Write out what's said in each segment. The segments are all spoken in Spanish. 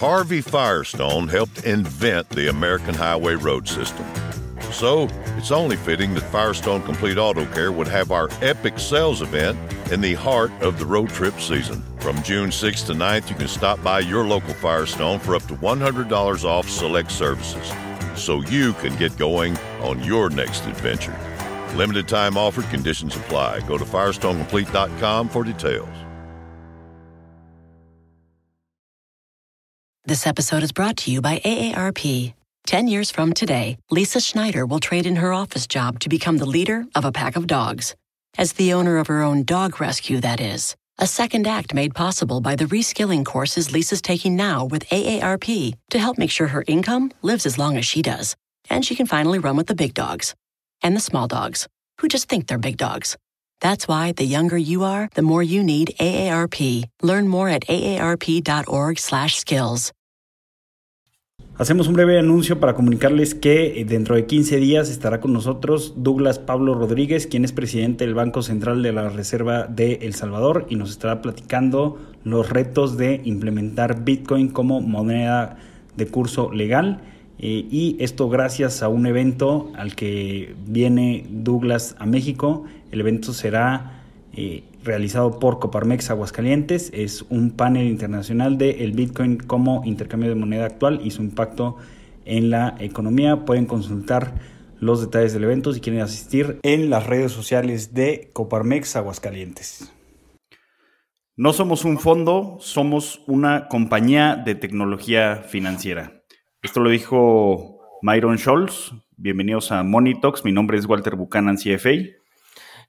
Harvey Firestone helped invent the American highway road system. So, it's only fitting that Firestone Complete Auto Care would have our epic sales event in the heart of the road trip season. From June 6th to 9th, you can stop by your local Firestone for up to $100 off select services so you can get going on your next adventure. Limited time offer, conditions apply. Go to FirestoneComplete.com for details. This episode is brought to you by AARP. 10 years from today, Lisa Schneider will trade in her office job to become the leader of a pack of dogs. As the owner of her own dog rescue, that is. A second act made possible by the reskilling courses Lisa's taking now with AARP to help make sure her income lives as long as she does. And she can finally run with the big dogs and the small dogs who just think they're big dogs. That's why the younger you are, the more you need AARP. Learn more at aarp.org/skills. Hacemos un breve anuncio para comunicarles que eh, dentro de 15 días estará con nosotros Douglas Pablo Rodríguez, quien es presidente del Banco Central de la Reserva de El Salvador y nos estará platicando los retos de implementar Bitcoin como moneda de curso legal. Eh, y esto gracias a un evento al que viene Douglas a México. El evento será eh, realizado por Coparmex Aguascalientes. Es un panel internacional de el Bitcoin como intercambio de moneda actual y su impacto en la economía. Pueden consultar los detalles del evento si quieren asistir en las redes sociales de Coparmex Aguascalientes. No somos un fondo, somos una compañía de tecnología financiera. Esto lo dijo Myron Scholz. Bienvenidos a Money Talks. Mi nombre es Walter Buchanan, CFA.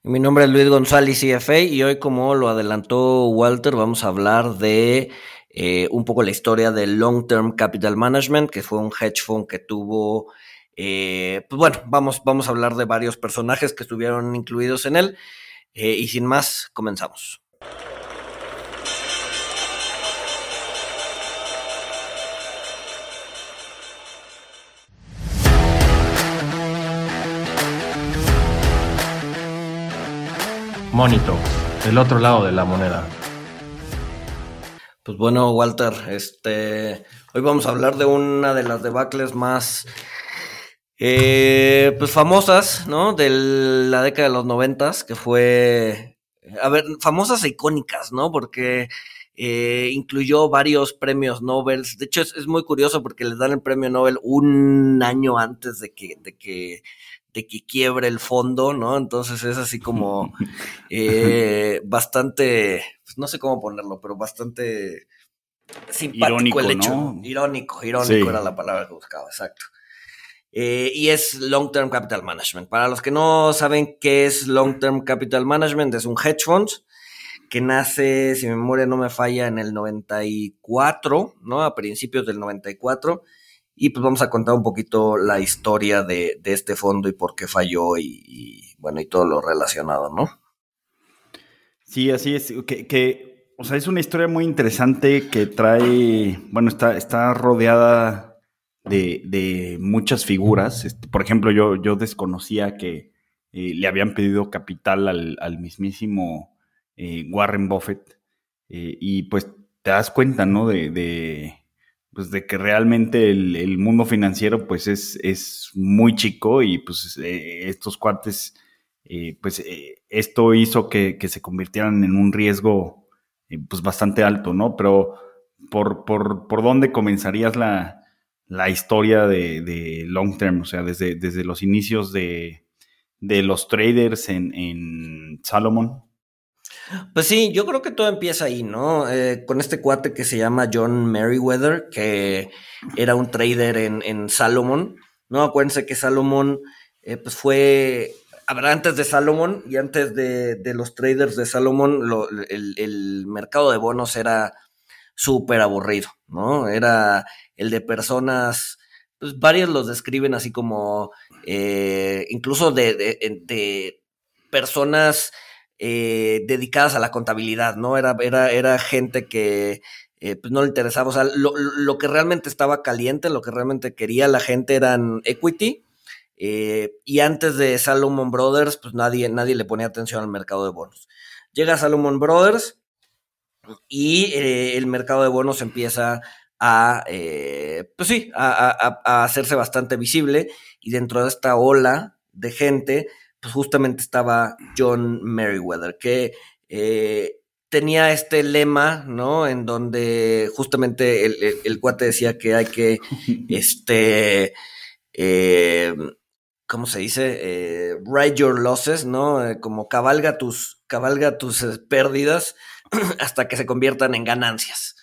Mi nombre es Luis González, CFA, y hoy, como lo adelantó Walter, vamos a hablar de eh, un poco la historia del Long Term Capital Management, que fue un hedge fund que tuvo, eh, pues bueno, vamos, vamos a hablar de varios personajes que estuvieron incluidos en él, eh, y sin más, comenzamos. Monito, el otro lado de la moneda. Pues bueno, Walter, este, hoy vamos a hablar de una de las debacles más eh, pues famosas, ¿no? De la década de los noventas, que fue, a ver, famosas e icónicas, ¿no? Porque eh, incluyó varios premios Nobel. De hecho, es, es, muy curioso porque les dan el premio Nobel un año antes de que, de que de que quiebre el fondo, ¿no? Entonces es así como eh, bastante, pues no sé cómo ponerlo, pero bastante simpático irónico, el hecho. ¿no? Irónico, irónico era la palabra que buscaba, exacto. Eh, y es Long Term Capital Management. Para los que no saben qué es Long Term Capital Management, es un hedge fund que nace, si mi memoria no me falla, en el 94, ¿no? A principios del 94 y pues vamos a contar un poquito la historia de, este fondo y por qué falló y, bueno, y todo lo relacionado, ¿no? Sí, así es. Que, o sea, es una historia muy interesante que trae, bueno, está, está rodeada de, muchas figuras. Este, por ejemplo, yo, yo desconocía que eh, le habían pedido capital al, mismísimo eh, Warren Buffett. Eh, y pues te das cuenta, ¿no? de pues de que realmente el, mundo financiero pues es, es, muy chico y pues eh, estos cuates, eh, pues eh, esto hizo que, se convirtieran en un riesgo pues bastante alto, ¿no? Pero ¿por, por, por dónde comenzarías la, historia de, long term? O sea, desde, desde los inicios de, los traders en, en Salomon. Pues sí, yo creo que todo empieza ahí, ¿no? Eh, con este cuate que se llama John Merriweather, que era un trader en, Salomon, ¿no? Acuérdense que Salomon, eh, pues fue, antes de Salomon y antes de, los traders de Salomon, el, mercado de bonos era súper aburrido, ¿no? Era el de personas, pues varios los describen así como, eh, incluso de, de personas eh, dedicadas a la contabilidad, ¿no? Era, era, era gente que eh, pues no le interesaba, o sea, lo, que realmente estaba caliente, lo que realmente quería la gente eran equity. Eh, y antes de Salomon Brothers, pues nadie, nadie le ponía atención al mercado de bonos. Llega Salomon Brothers y el mercado de bonos empieza a, pues sí, a, hacerse bastante visible y dentro de esta ola de gente, pues justamente estaba John Merriweather, que eh, tenía este lema, ¿no? En donde justamente el, cuate decía que hay que, este, eh, ¿cómo se dice? Eh, ride your losses, ¿no? Eh, como cabalga tus, cabalga tus pérdidas hasta que se conviertan en ganancias.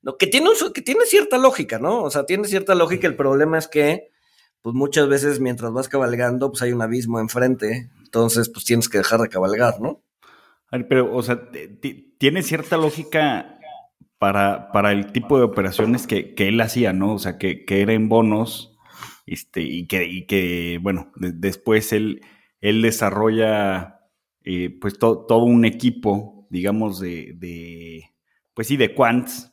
¿no? Que, tiene que tiene cierta lógica, ¿no? O sea, tiene cierta lógica. El problema es que, pues muchas veces mientras vas cabalgando, pues hay un abismo enfrente. Entonces, pues tienes que dejar de cabalgar, ¿no? Pero, o sea, tiene cierta lógica para, para el tipo de operaciones que, él hacía, ¿no? O sea, que, que eran bonos, este, y que, y que bueno, después él, él desarrolla, eh, pues, todo un equipo, digamos, de, de, pues sí, de quants,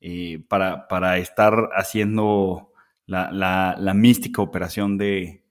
eh, para, para, estar haciendo la, mística operación de,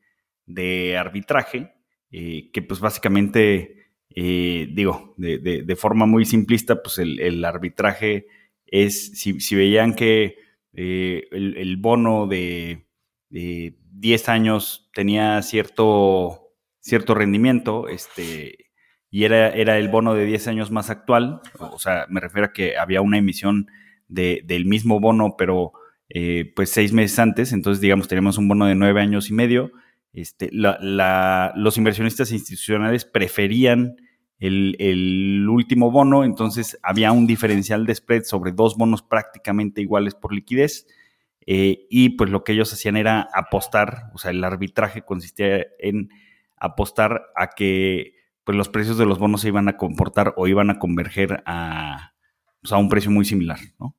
de arbitraje, eh, que pues básicamente eh, digo, de, forma muy simplista, pues el, arbitraje es, si, veían que eh, el, bono de, 10 años tenía cierto, cierto rendimiento, este, y era, era el bono de 10 años más actual, o sea, me refiero a que había una emisión del mismo bono, pero eh, pues seis meses antes, entonces digamos, teníamos un bono de 9 años y medio, este, los inversionistas institucionales preferían el, último bono, entonces había un diferencial de spread sobre dos bonos prácticamente iguales por liquidez. Eh, y pues lo que ellos hacían era apostar, o sea, el arbitraje consistía en apostar a que pues los precios de los bonos se iban a comportar o iban a converger a, a un precio muy similar, ¿no?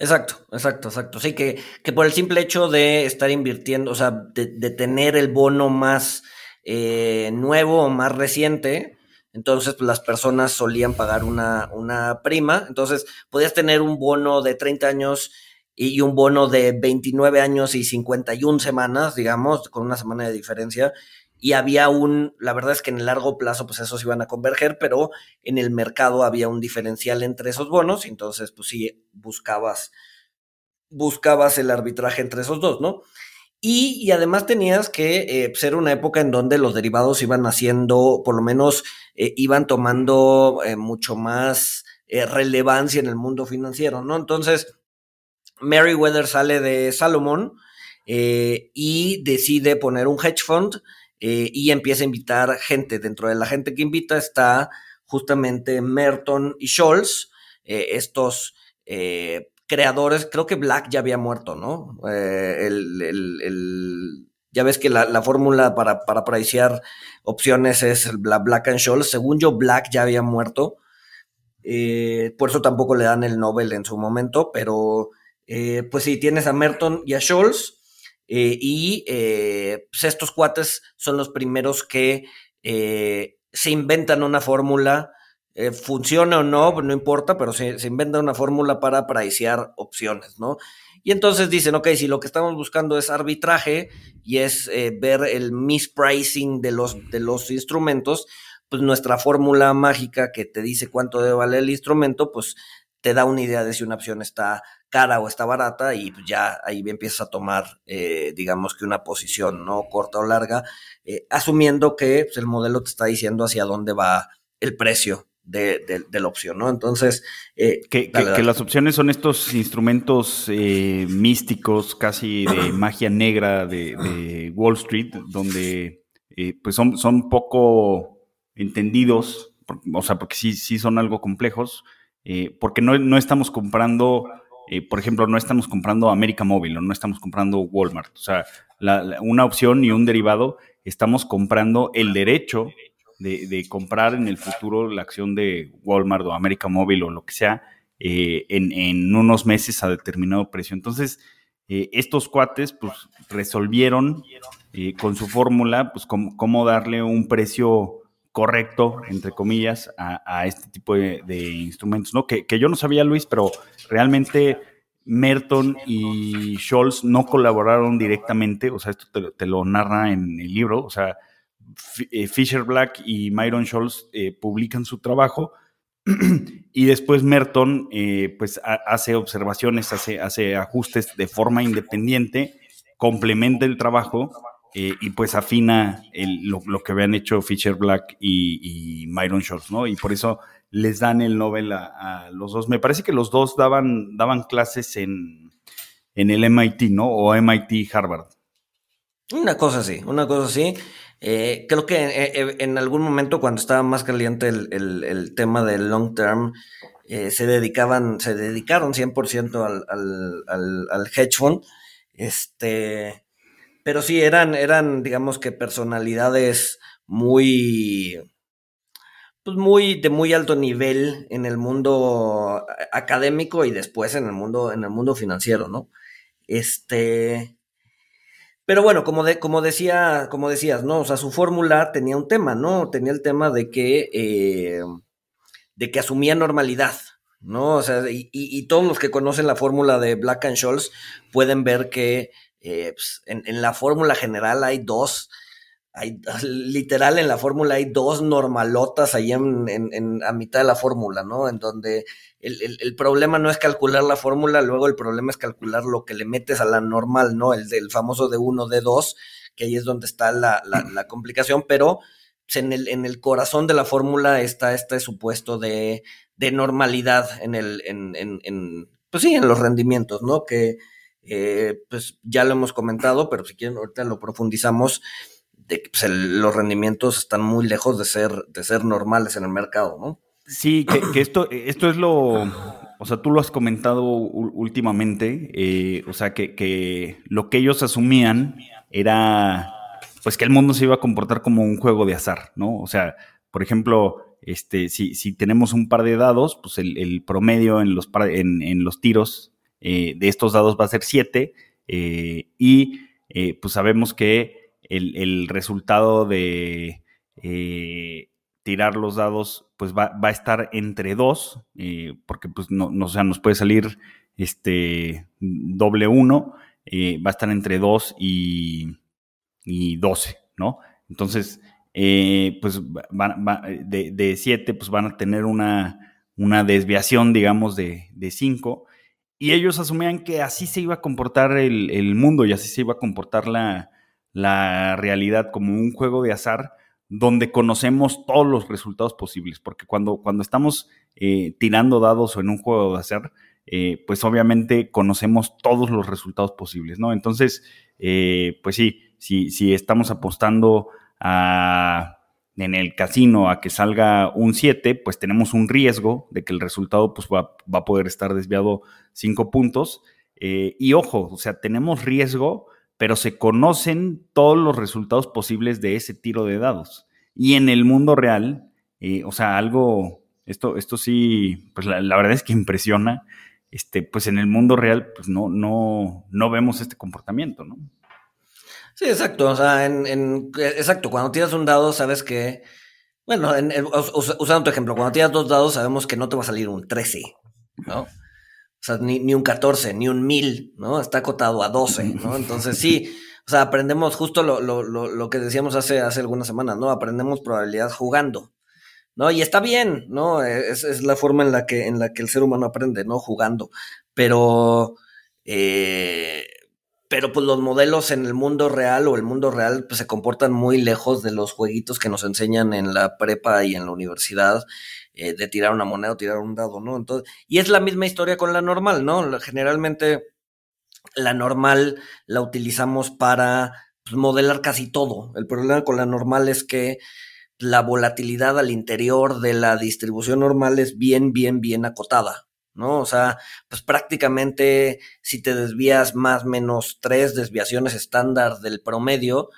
Exacto, exacto, exacto. Sí, que, que por el simple hecho de estar invirtiendo, o sea, de, tener el bono más eh, nuevo o más reciente, entonces pues, las personas solían pagar una, una prima, entonces podías tener un bono de 30 años y un bono de 29 años y 51 semanas, digamos, con una semana de diferencia. Y había un, la verdad es que en el largo plazo, pues esos iban a converger, pero en el mercado había un diferencial entre esos bonos, entonces, pues sí, buscabas, buscabas el arbitraje entre esos dos, ¿no? Y, además tenías que eh, ser una época en donde los derivados iban haciendo, por lo menos eh, iban tomando eh, mucho más relevancia en el mundo financiero, ¿no? Entonces, Meriwether sale de Salomon y decide poner un hedge fund y empieza a invitar gente. Dentro de la gente que invita está justamente Merton y Scholz, estos creadores, creo que Black ya había muerto, ¿no? Eh, el, ya ves que la, fórmula para, para opciones es la Black and Scholes. Según yo, Black ya había muerto. Eh, por eso tampoco le dan el Nobel en su momento, pero eh, pues sí, tienes a Merton y a Scholz. y pues estos cuates son los primeros que se inventan una fórmula eh, funciona o no, no importa, pero se, inventa una fórmula para pricear opciones, ¿no? Y entonces dicen, ok, si lo que estamos buscando es arbitraje y es eh, ver el mispricing de los, de los instrumentos, pues nuestra fórmula mágica que te dice cuánto debe valer el instrumento, pues te da una idea de si una opción está cara o está barata y pues ya ahí empiezas a tomar, eh, digamos que una posición, ¿no? Corta o larga, asumiendo que pues, el modelo te está diciendo hacia dónde va el precio de, la opción, ¿no? Entonces... Eh, que, las opciones son estos instrumentos eh, místicos, casi de magia negra de, Wall Street, donde eh, pues son, son poco entendidos, o sea, porque sí, sí son algo complejos, porque no, no, estamos comprando... por ejemplo, no estamos comprando América Móvil o no estamos comprando Walmart. O sea, una opción y un derivado, estamos comprando el derecho de, comprar en el futuro la acción de Walmart o América Móvil o lo que sea eh, en, unos meses a determinado precio. Entonces, eh, estos cuates pues resolvieron eh, con su fórmula pues cómo, darle un precio correcto, entre comillas, a, este tipo de, instrumentos, ¿no? Que, yo no sabía, Luis, pero realmente Merton y Scholz no colaboraron directamente, o sea, esto te, te, lo narra en el libro, o sea, eh, Fisher Black y Myron Scholz eh, publican su trabajo, y después Merton eh, pues hace observaciones, hace, hace ajustes de forma independiente, complementa el trabajo eh, y pues afina lo, que habían hecho Fisher Black y, Myron Schultz, ¿no? Y por eso les dan el Nobel a, los dos. Me parece que los dos daban, daban clases en, en el MIT, ¿no? O MIT Harvard. Una cosa así, una cosa así. Eh, creo que eh, en, algún momento cuando estaba más caliente el, tema del long term, se dedicaban, se dedicaron 100% al, al, al, hedge fund. Este, pero sí, eran, eran, digamos que personalidades muy, pues muy, de muy alto nivel en el mundo académico y después en el mundo, en el mundo financiero, ¿no? Este, pero bueno, como, de, como, decía, como decías, ¿no? O sea, su fórmula tenía un tema, ¿no? Tenía el tema de que, eh, de que asumía normalidad, ¿no? O sea, y, todos los que conocen la fórmula de Black and Scholes pueden ver que eh, pues, en, la fórmula general hay dos, hay, literal en la fórmula hay dos normalotas ahí en, a mitad de la fórmula, ¿no? En donde el, problema no es calcular la fórmula, luego el problema es calcular lo que le metes a la normal, ¿no? El del famoso de 1, de 2, que ahí es donde está la, complicación, pero pues, en el, en el corazón de la fórmula está este supuesto de, de normalidad en el, en, en, pues sí, en los rendimientos, ¿no? Que, eh, pues ya lo hemos comentado, pero si quieren ahorita lo profundizamos, de que pues, los rendimientos están muy lejos de ser, de ser normales en el mercado, ¿no? Sí, que, esto, esto es lo, o sea, tú lo has comentado últimamente, eh, o sea, que, que, lo que ellos asumían era, pues que el mundo se iba a comportar como un juego de azar, ¿no? O sea, por ejemplo, este, si, si tenemos un par de dados, pues el, promedio en los, en, en los tiros eh, de estos dados va a ser 7 eh, y eh, pues sabemos que el, resultado de tirar los dados pues va, a estar entre 2 porque pues no, no sea, nos puede salir este doble 1 va a estar entre 2 y, y 12, ¿no? Entonces, pues de 7 pues van a tener una, una desviación, digamos, de 5 y ellos asumían que así se iba a comportar el, mundo y así se iba a comportar la, realidad como un juego de azar donde conocemos todos los resultados posibles, porque cuando, cuando estamos eh, tirando dados o en un juego de azar, eh, pues obviamente conocemos todos los resultados posibles, ¿no? Entonces, eh, pues sí, si, si estamos apostando a en el casino a que salga un 7, pues tenemos un riesgo de que el resultado pues, va, a poder estar desviado 5 puntos. Eh, y ojo, o sea, tenemos riesgo, pero se conocen todos los resultados posibles de ese tiro de dados. Y en el mundo real, eh, o sea, algo, esto, esto sí, pues la, verdad es que impresiona, este, pues en el mundo real, pues no, no, no vemos este comportamiento, ¿no? Sí, exacto. O sea, en, exacto, cuando tiras un dado, sabes que. Bueno, usando tu ejemplo, cuando tiras dos dados, sabemos que no te va a salir un 13, ¿no? O sea, ni, un 14, ni un 1000, ¿no? Está acotado a 12, ¿no? Entonces, sí, o sea, aprendemos justo lo, lo, lo, que decíamos hace, hace algunas semanas, ¿no? Aprendemos probabilidad jugando, ¿no? Y está bien, ¿no? Es, es la forma en la, que, en la que el ser humano aprende, ¿no? Jugando. Pero. Eh, pero pues los modelos en el mundo real o el mundo real pues se comportan muy lejos de los jueguitos que nos enseñan en la prepa y en la universidad eh, de tirar una moneda o tirar un dado, ¿no? Entonces, y es la misma historia con la normal, ¿no? Generalmente la normal la utilizamos para pues, modelar casi todo. El problema con la normal es que la volatilidad al interior de la distribución normal es bien, bien, bien acotada. ¿No? O sea, pues prácticamente si te desvías más menos tres desviaciones estándar del promedio,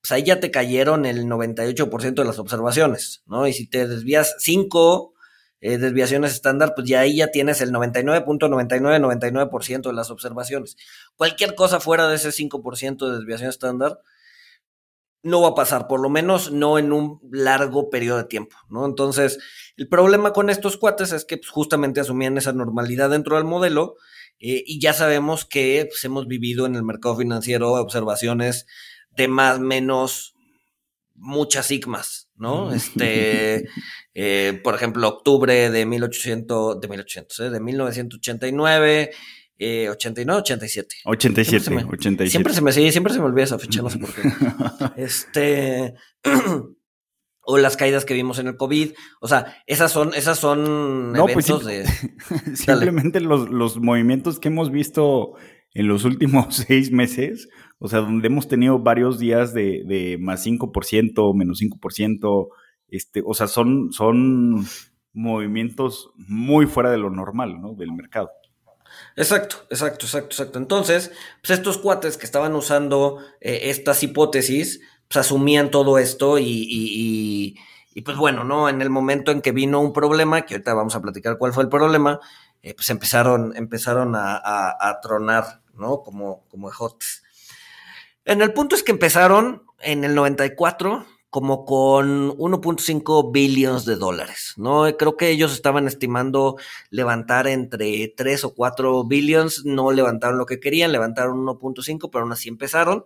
pues ahí ya te cayeron el 98% de las observaciones, ¿no? Y si te desvías cinco eh, desviaciones estándar, pues ya ahí ya tienes el 99.9999% de las observaciones. Cualquier cosa fuera de ese 5% de desviación estándar, no va a pasar, por lo menos no en un largo periodo de tiempo, ¿no? Entonces, el problema con estos cuates es que pues, justamente asumían esa normalidad dentro del modelo eh, y ya sabemos que pues, hemos vivido en el mercado financiero observaciones de más o menos muchas sigmas, ¿no? Este, eh, por ejemplo, octubre de 1800, de 1800, ¿eh? de 1989, eh, 89, 87. 87, siempre me, 87. Siempre se me, sí, siempre se me olvida esa fecha, no sé por qué. este, o las caídas que vimos en el COVID, o sea, esas son, esas son No, pues sí. de... Simplemente los, los movimientos que hemos visto en los últimos seis meses, o sea, donde hemos tenido varios días de, de más 5%, menos 5%, este, o sea, son, son movimientos muy fuera de lo normal, ¿no? Del mercado. Exacto, exacto, exacto, exacto. Entonces, pues estos cuates que estaban usando eh, estas hipótesis, pues asumían todo esto y, y, y, pues bueno, ¿no? En el momento en que vino un problema, que ahorita vamos a platicar cuál fue el problema, eh, pues empezaron, empezaron a, tronar, ¿no? Como, como ejotes. En el punto es que empezaron en el 94 como con 1.5 billones de dólares, ¿no? Creo que ellos estaban estimando levantar entre 3 o 4 billones, no levantaron lo que querían, levantaron 1.5, pero aún así empezaron.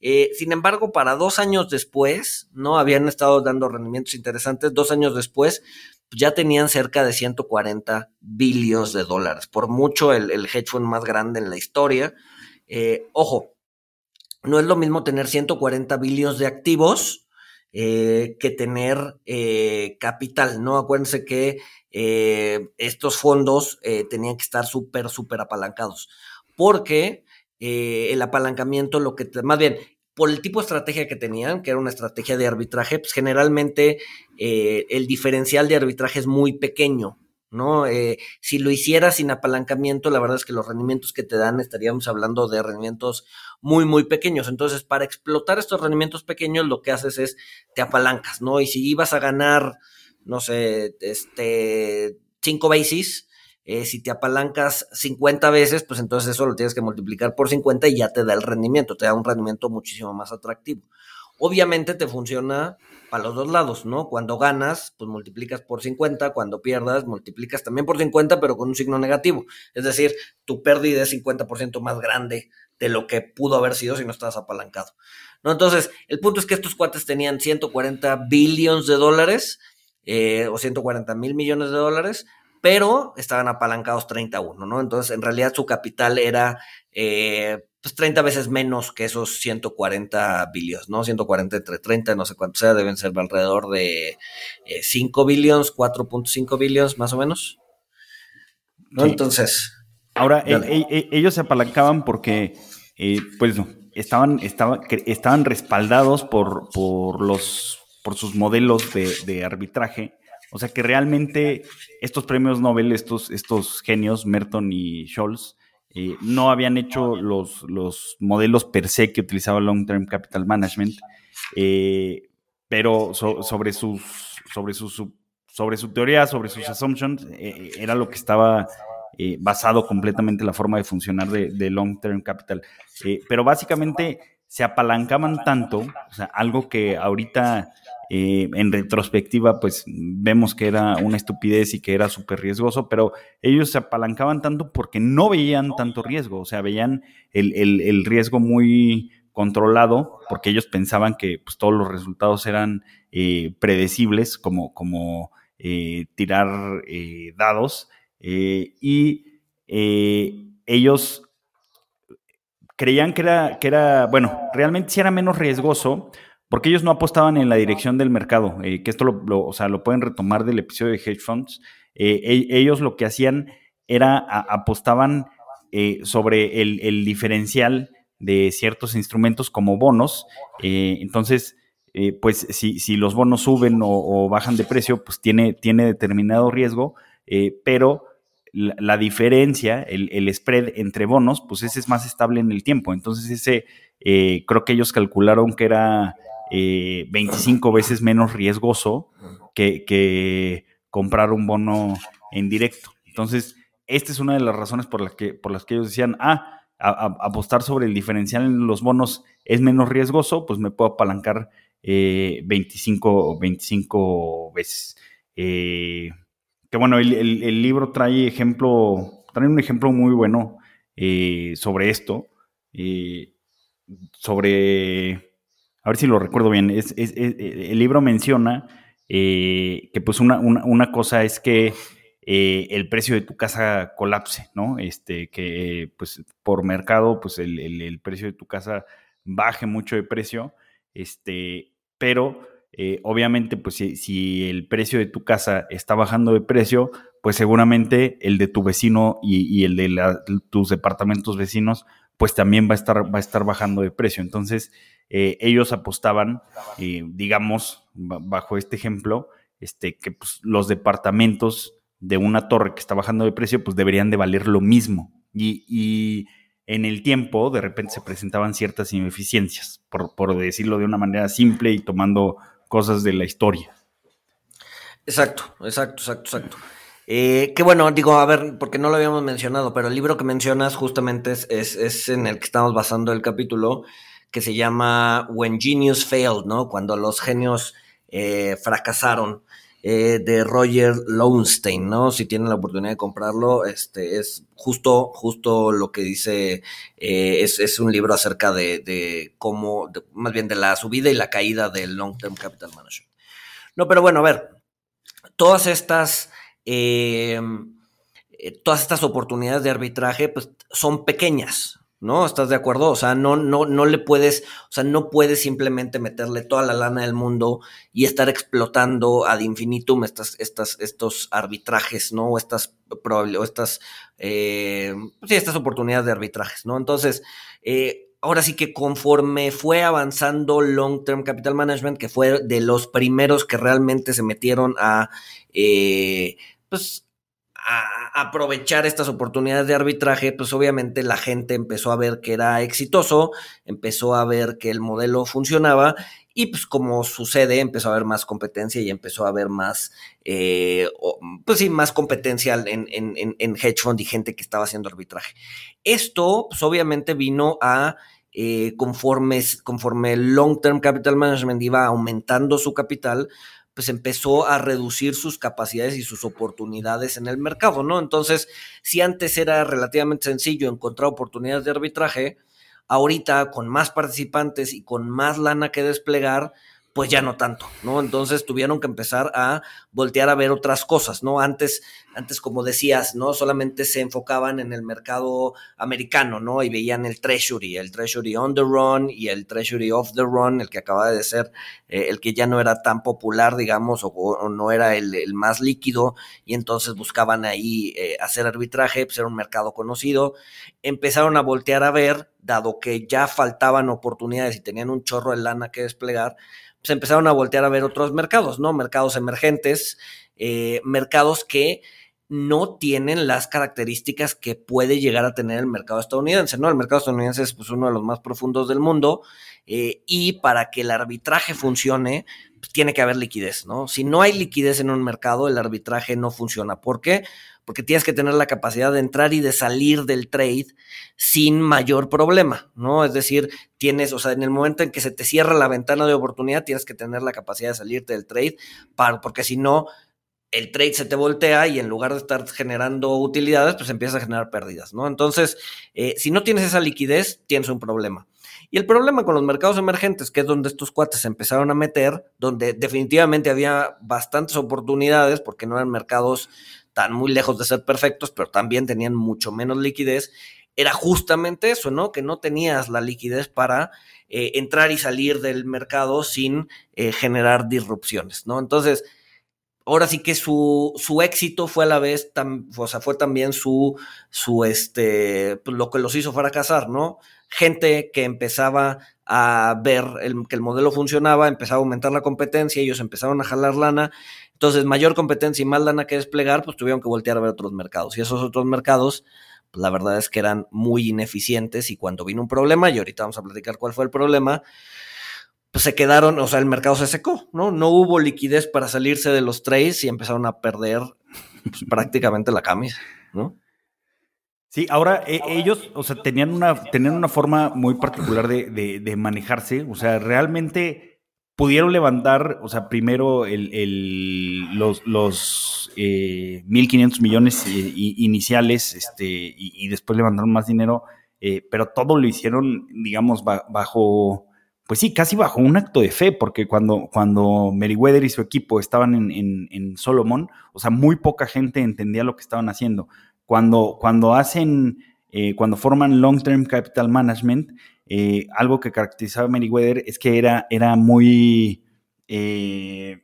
Eh, sin embargo, para dos años después, ¿no? Habían estado dando rendimientos interesantes, dos años después, ya tenían cerca de 140 billones de dólares, por mucho el, el hedge fund más grande en la historia. Eh, ojo, no es lo mismo tener 140 billones de activos eh, que tener eh, capital, ¿no? Acuérdense que eh, estos fondos eh, tenían que estar súper, súper apalancados, porque eh, el apalancamiento, lo que, más bien, por el tipo de estrategia que tenían, que era una estrategia de arbitraje, pues generalmente el diferencial de arbitraje es muy pequeño, ¿no? Eh, si lo hicieras sin apalancamiento, la verdad es que los rendimientos que te dan estaríamos hablando de rendimientos muy, muy pequeños. Entonces, para explotar estos rendimientos pequeños, lo que haces es te apalancas, ¿no? Y si ibas a ganar, no sé, este, cinco bases, eh, si te apalancas 50 veces, pues entonces eso lo tienes que multiplicar por 50 y ya te da el rendimiento, te da un rendimiento muchísimo más atractivo. Obviamente te funciona para los dos lados, ¿no? Cuando ganas, pues multiplicas por 50, cuando pierdas, multiplicas también por 50, pero con un signo negativo. Es decir, tu pérdida es 50% más grande de lo que pudo haber sido si no estabas apalancado. ¿No? Entonces, el punto es que estos cuates tenían 140 billones de dólares eh, o 140 mil millones de dólares, pero estaban apalancados 31, ¿no? Entonces, en realidad su capital era eh, pues 30 veces menos que esos 140 billones, ¿no? 140 entre 30, no sé cuánto sea, deben ser alrededor de eh, 5 billones, 4.5 billones más o menos. ¿No? Sí. Entonces. Ahora, e, e, ellos se apalancaban porque, eh, pues, estaban, estaban, estaban respaldados por, por, los, por sus modelos de, de arbitraje. O sea que realmente estos premios Nobel, estos, estos genios, Merton y Scholz, eh, no habían hecho los, los, modelos per se que utilizaba Long Term Capital Management, eh, pero so, sobre, sus, sobre, sus, sobre su teoría, sobre sus assumptions, eh, era lo que estaba basado completamente en la forma de funcionar de, de Long Term Capital. Pero básicamente se apalancaban tanto, o sea, algo que ahorita eh, en retrospectiva, pues vemos que era una estupidez y que era súper riesgoso, pero ellos se apalancaban tanto porque no veían tanto riesgo, o sea, veían el, el, el riesgo muy controlado porque ellos pensaban que pues, todos los resultados eran eh, predecibles, como, como eh, tirar dados, y ellos creían que era, que era, bueno, realmente sí era menos riesgoso, porque ellos no apostaban en la dirección del mercado, eh, que esto lo, lo, o sea, lo pueden retomar del episodio de Hedge Funds. Eh, ellos lo que hacían era a, apostaban eh, sobre el, el, diferencial de ciertos instrumentos como bonos. Entonces, pues si, si, los bonos suben o, o, bajan de precio, pues tiene, tiene determinado riesgo, pero la, la diferencia, el, el, spread entre bonos, pues ese es más estable en el tiempo. Entonces, ese creo que ellos calcularon que era eh, 25 veces menos riesgoso que, comprar un bono en directo. Entonces, esta es una de las razones por, que, por las que ellos decían, ah, apostar sobre el diferencial en los bonos es menos riesgoso, pues me puedo apalancar eh, 25, 25 veces. Eh, que bueno, el, el, libro trae ejemplo, trae un ejemplo muy bueno eh, sobre esto, eh, sobre a ver si lo recuerdo bien, es, el libro menciona eh, que pues una, una, cosa es que eh, el precio de tu casa colapse, ¿no? Este, que pues por mercado, pues el, el, precio de tu casa baje mucho de precio, este, pero eh, obviamente, pues si, el precio de tu casa está bajando de precio, pues seguramente el de tu vecino y, el de tus departamentos vecinos, pues también va a estar, va a estar bajando de precio. Entonces, eh, ellos apostaban, eh, digamos, bajo este ejemplo, este, que pues, los departamentos de una torre que está bajando de precio, pues deberían de valer lo mismo. Y, y en el tiempo, de repente se presentaban ciertas ineficiencias, por, por decirlo de una manera simple y tomando cosas de la historia. Exacto, exacto, exacto, exacto. Eh, que bueno, digo, a ver, porque no lo habíamos mencionado, pero el libro que mencionas justamente es, es, en el que estamos basando el capítulo, que se llama When Genius Failed, ¿no? Cuando los genios eh, fracasaron. Eh, de Roger Lowenstein, ¿no? Si tienen la oportunidad de comprarlo, este es justo, justo lo que dice, eh, es, un libro acerca de, cómo, más bien de la subida y la caída del Long Term Capital Management. No, pero bueno, a ver, todas estas, eh, todas estas oportunidades de arbitraje, pues son pequeñas, ¿no? ¿Estás de acuerdo? O sea, no, no, no le puedes, o sea, no puedes simplemente meterle toda la lana del mundo y estar explotando ad infinitum estas, estas, estos arbitrajes, ¿no? O estas, o estas, eh, sí, estas oportunidades de arbitrajes, ¿no? Entonces, eh, ahora sí que conforme fue avanzando Long Term Capital Management, que fue de los primeros que realmente se metieron a, eh, pues, a aprovechar estas oportunidades de arbitraje, pues obviamente la gente empezó a ver que era exitoso, empezó a ver que el modelo funcionaba y pues como sucede, empezó a haber más competencia y empezó a haber más, eh, pues sí, más competencia en, en, en, hedge fund y gente que estaba haciendo arbitraje. Esto, pues obviamente vino a, eh, conforme, conforme el Long Term Capital Management iba aumentando su capital, pues empezó a reducir sus capacidades y sus oportunidades en el mercado, ¿no? Entonces, si antes era relativamente sencillo encontrar oportunidades de arbitraje, ahorita con más participantes y con más lana que desplegar, pues ya no tanto, ¿no? Entonces tuvieron que empezar a voltear a ver otras cosas, ¿no? Antes, antes como decías, ¿no? Solamente se enfocaban en el mercado americano, ¿no? Y veían el Treasury, el Treasury on the run y el Treasury off the run, el que acaba de ser, eh, el que ya no era tan popular, digamos, o, no era el, más líquido, y entonces buscaban ahí eh, hacer arbitraje, pues era un mercado conocido. Empezaron a voltear a ver, dado que ya faltaban oportunidades y tenían un chorro de lana que desplegar, se empezaron a voltear a ver otros mercados, ¿no? Mercados emergentes, eh, mercados que no tienen las características que puede llegar a tener el mercado estadounidense, ¿no? El mercado estadounidense es pues, uno de los más profundos del mundo eh, y para que el arbitraje funcione, pues, tiene que haber liquidez, ¿no? Si no hay liquidez en un mercado, el arbitraje no funciona. ¿Por qué? porque tienes que tener la capacidad de entrar y de salir del trade sin mayor problema, ¿no? Es decir, tienes, o sea, en el momento en que se te cierra la ventana de oportunidad, tienes que tener la capacidad de salirte del trade, para, porque si no, el trade se te voltea y en lugar de estar generando utilidades, pues empieza a generar pérdidas, ¿no? Entonces, eh, si no tienes esa liquidez, tienes un problema. Y el problema con los mercados emergentes, que es donde estos cuates se empezaron a meter, donde definitivamente había bastantes oportunidades, porque no eran mercados tan muy lejos de ser perfectos, pero también tenían mucho menos liquidez, era justamente eso, ¿no? Que no tenías la liquidez para eh, entrar y salir del mercado sin eh, generar disrupciones, ¿no? Entonces, ahora sí que su, su éxito fue a la vez, o sea, fue también su, su, este, pues, lo que los hizo fracasar, ¿no? Gente que empezaba a ver que el modelo funcionaba, empezaba a aumentar la competencia, ellos empezaron a jalar lana entonces, mayor competencia y más lana que desplegar, pues tuvieron que voltear a ver otros mercados. Y esos otros mercados, pues la verdad es que eran muy ineficientes y cuando vino un problema, y ahorita vamos a platicar cuál fue el problema, pues se quedaron, o sea, el mercado se secó, ¿no? No hubo liquidez para salirse de los trades y empezaron a perder pues, prácticamente la camisa, ¿no? Sí, ahora eh, ellos, o sea, tenían una, tenían una forma muy particular de, de manejarse, o sea, realmente pudieron levantar, o sea, primero el, los, los 1.500 eh, millones eh, iniciales este, y, después levantaron más dinero, eh, pero todo lo hicieron, digamos, bajo pues sí, casi bajo un acto de fe, porque cuando, cuando Meriwether y su equipo estaban en, Solomon, o sea, muy poca gente entendía lo que estaban haciendo. Cuando, cuando hacen, eh, cuando forman Long Term Capital Management, eh, algo que caracterizaba a Meriwether es que era, era muy, eh,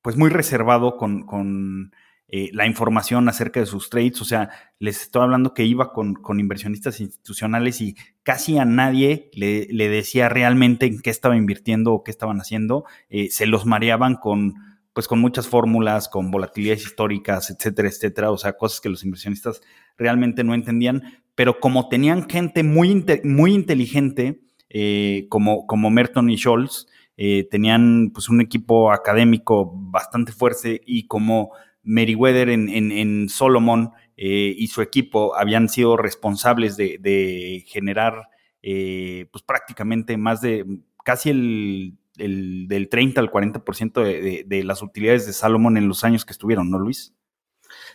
pues muy reservado con, con eh, la información acerca de sus trades. O sea, les estoy hablando que iba con, inversionistas institucionales y casi a nadie le, decía realmente en qué estaba invirtiendo o qué estaban haciendo. Eh, se los mareaban con, pues, con muchas fórmulas, con volatilidades históricas, etcétera, etcétera. O sea, cosas que los inversionistas realmente no entendían. Pero como tenían gente muy, muy inteligente, eh, como, como Merton y Scholz, tenían pues un equipo académico bastante fuerte y como Meriwether en, en, Solomon eh, y su equipo habían sido responsables de, generar eh, pues prácticamente más de casi el, del 30 al 40% de, de, las utilidades de Solomon en los años que estuvieron, ¿no, Luis?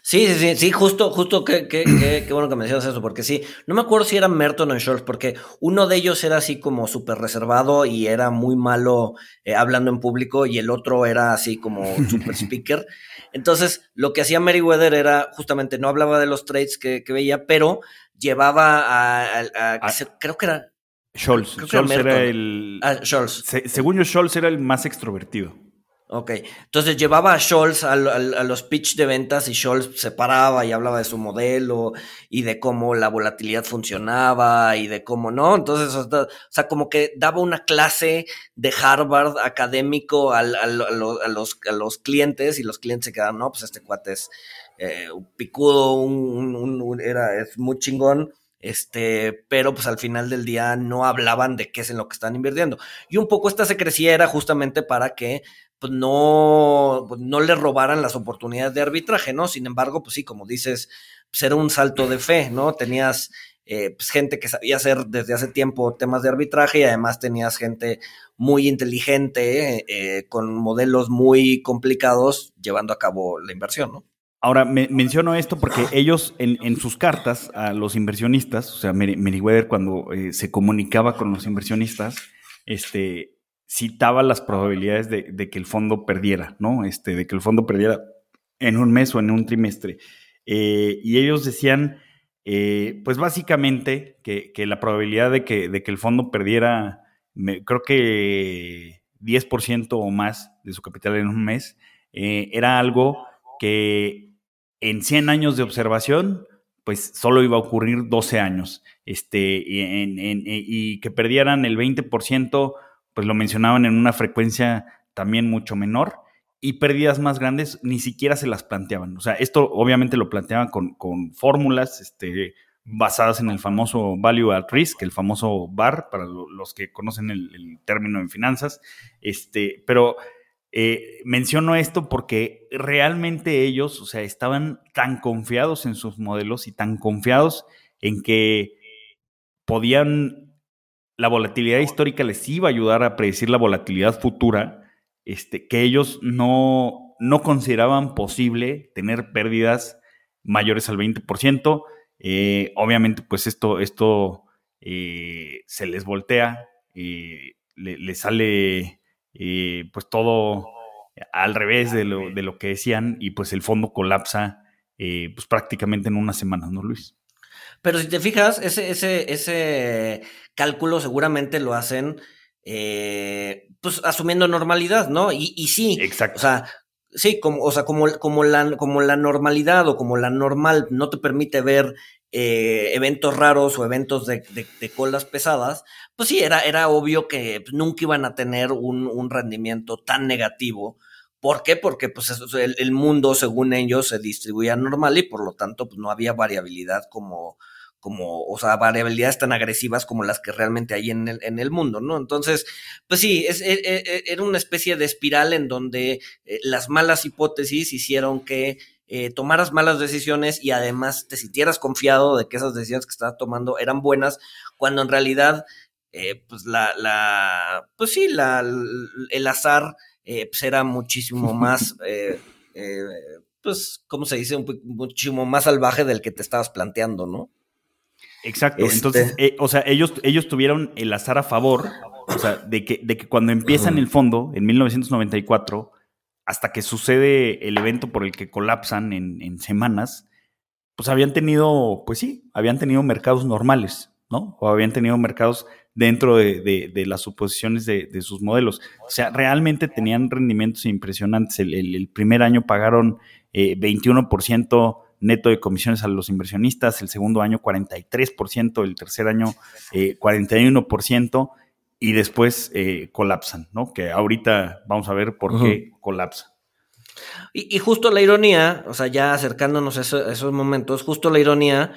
Sí, sí, sí, sí, justo, justo, qué, qué, qué, bueno que mencionas eso, porque sí, no me acuerdo si era Merton o Shorts, porque uno de ellos era así como súper reservado y era muy malo eh, hablando en público y el otro era así como super speaker. Entonces, lo que hacía Meriwether era justamente no hablaba de los trades que, veía, pero llevaba a, creo que era... Scholz, Scholz era, el... Ah, Scholz. según yo, Scholz era el más extrovertido. Ok, entonces llevaba a Scholz a, los pitch de ventas y Scholz se paraba y hablaba de su modelo y de cómo la volatilidad funcionaba y de cómo no. Entonces, o sea, como que daba una clase de Harvard académico a, los, clientes y los clientes se quedaban, no, pues este cuate es eh, un picudo, un, era, es muy chingón este, pero pues al final del día no hablaban de qué es en lo que están invirtiendo. Y un poco esta secrecía era justamente para que pues no, pues, no le robaran las oportunidades de arbitraje, ¿no? Sin embargo, pues sí, como dices, pues era un salto de fe, ¿no? Tenías eh, pues, gente que sabía hacer desde hace tiempo temas de arbitraje y además tenías gente muy inteligente, eh, con modelos muy complicados, llevando a cabo la inversión, ¿no? Ahora, me, menciono esto porque ellos en, sus cartas a los inversionistas, o sea, Meriwether cuando eh, se comunicaba con los inversionistas, este, citaba las probabilidades de, que el fondo perdiera, ¿no? Este, de que el fondo perdiera en un mes o en un trimestre. Eh, y ellos decían, eh, pues básicamente, que, la probabilidad de que, el fondo perdiera, creo que 10% o más de su capital en un mes, eh, era algo que en 100 años de observación, pues solo iba a ocurrir 12 años. Este, y que perdieran el 20% pues lo mencionaban en una frecuencia también mucho menor y pérdidas más grandes ni siquiera se las planteaban. O sea, esto obviamente lo planteaban con, fórmulas este, basadas en el famoso Value at Risk, el famoso VAR, para los que conocen el, término en finanzas. Este, pero eh, menciono esto porque realmente ellos, o sea, estaban tan confiados en sus modelos y tan confiados en que podían la volatilidad histórica les iba a ayudar a predecir la volatilidad futura, este, que ellos no, no consideraban posible tener pérdidas mayores al 20%. Eh, obviamente, pues esto, esto eh, se les voltea, y le, sale eh, pues todo al revés de lo, de lo, que decían y pues el fondo colapsa pues prácticamente en una semana, ¿no, Luis? Pero si te fijas, ese, ese, ese cálculo seguramente lo hacen eh, pues asumiendo normalidad, ¿no? Y, y sí, Exacto. o sea, sí, como, o sea, como, como, la, como la normalidad o como la normal no te permite ver eh, eventos raros o eventos de, de, colas pesadas, pues sí, era, era obvio que nunca iban a tener un, un rendimiento tan negativo. ¿Por qué? Porque pues, el, el, mundo, según ellos, se distribuía normal y por lo tanto pues, no había variabilidad como, como, o sea, variabilidades tan agresivas como las que realmente hay en el, en el mundo, ¿no? Entonces, pues sí, es, e, e, e, era una especie de espiral en donde eh, las malas hipótesis hicieron que eh, tomaras malas decisiones y además te sintieras confiado de que esas decisiones que estabas tomando eran buenas, cuando en realidad, eh, pues la, la, pues sí, la, el azar pues era muchísimo más, pues, ¿cómo se dice? Un, muchísimo más salvaje del que te estabas planteando, ¿no? Exacto. Entonces, este eh, o sea, ellos, ellos tuvieron el azar a favor O sea, de que, de que cuando empieza en el fondo, en 1994, hasta que sucede el evento por el que colapsan en, en semanas, pues habían tenido, pues sí, habían tenido mercados normales, ¿no? O habían tenido mercados dentro de, las suposiciones de, sus modelos. O sea, realmente tenían rendimientos impresionantes. El, primer año pagaron 21% eh, neto de comisiones a los inversionistas, el segundo año 43%, el tercer año 41% eh, y después eh, colapsan, ¿no? Que ahorita vamos a ver por qué colapsa. Y, justo la ironía, o sea, ya acercándonos a, esos momentos, justo la ironía,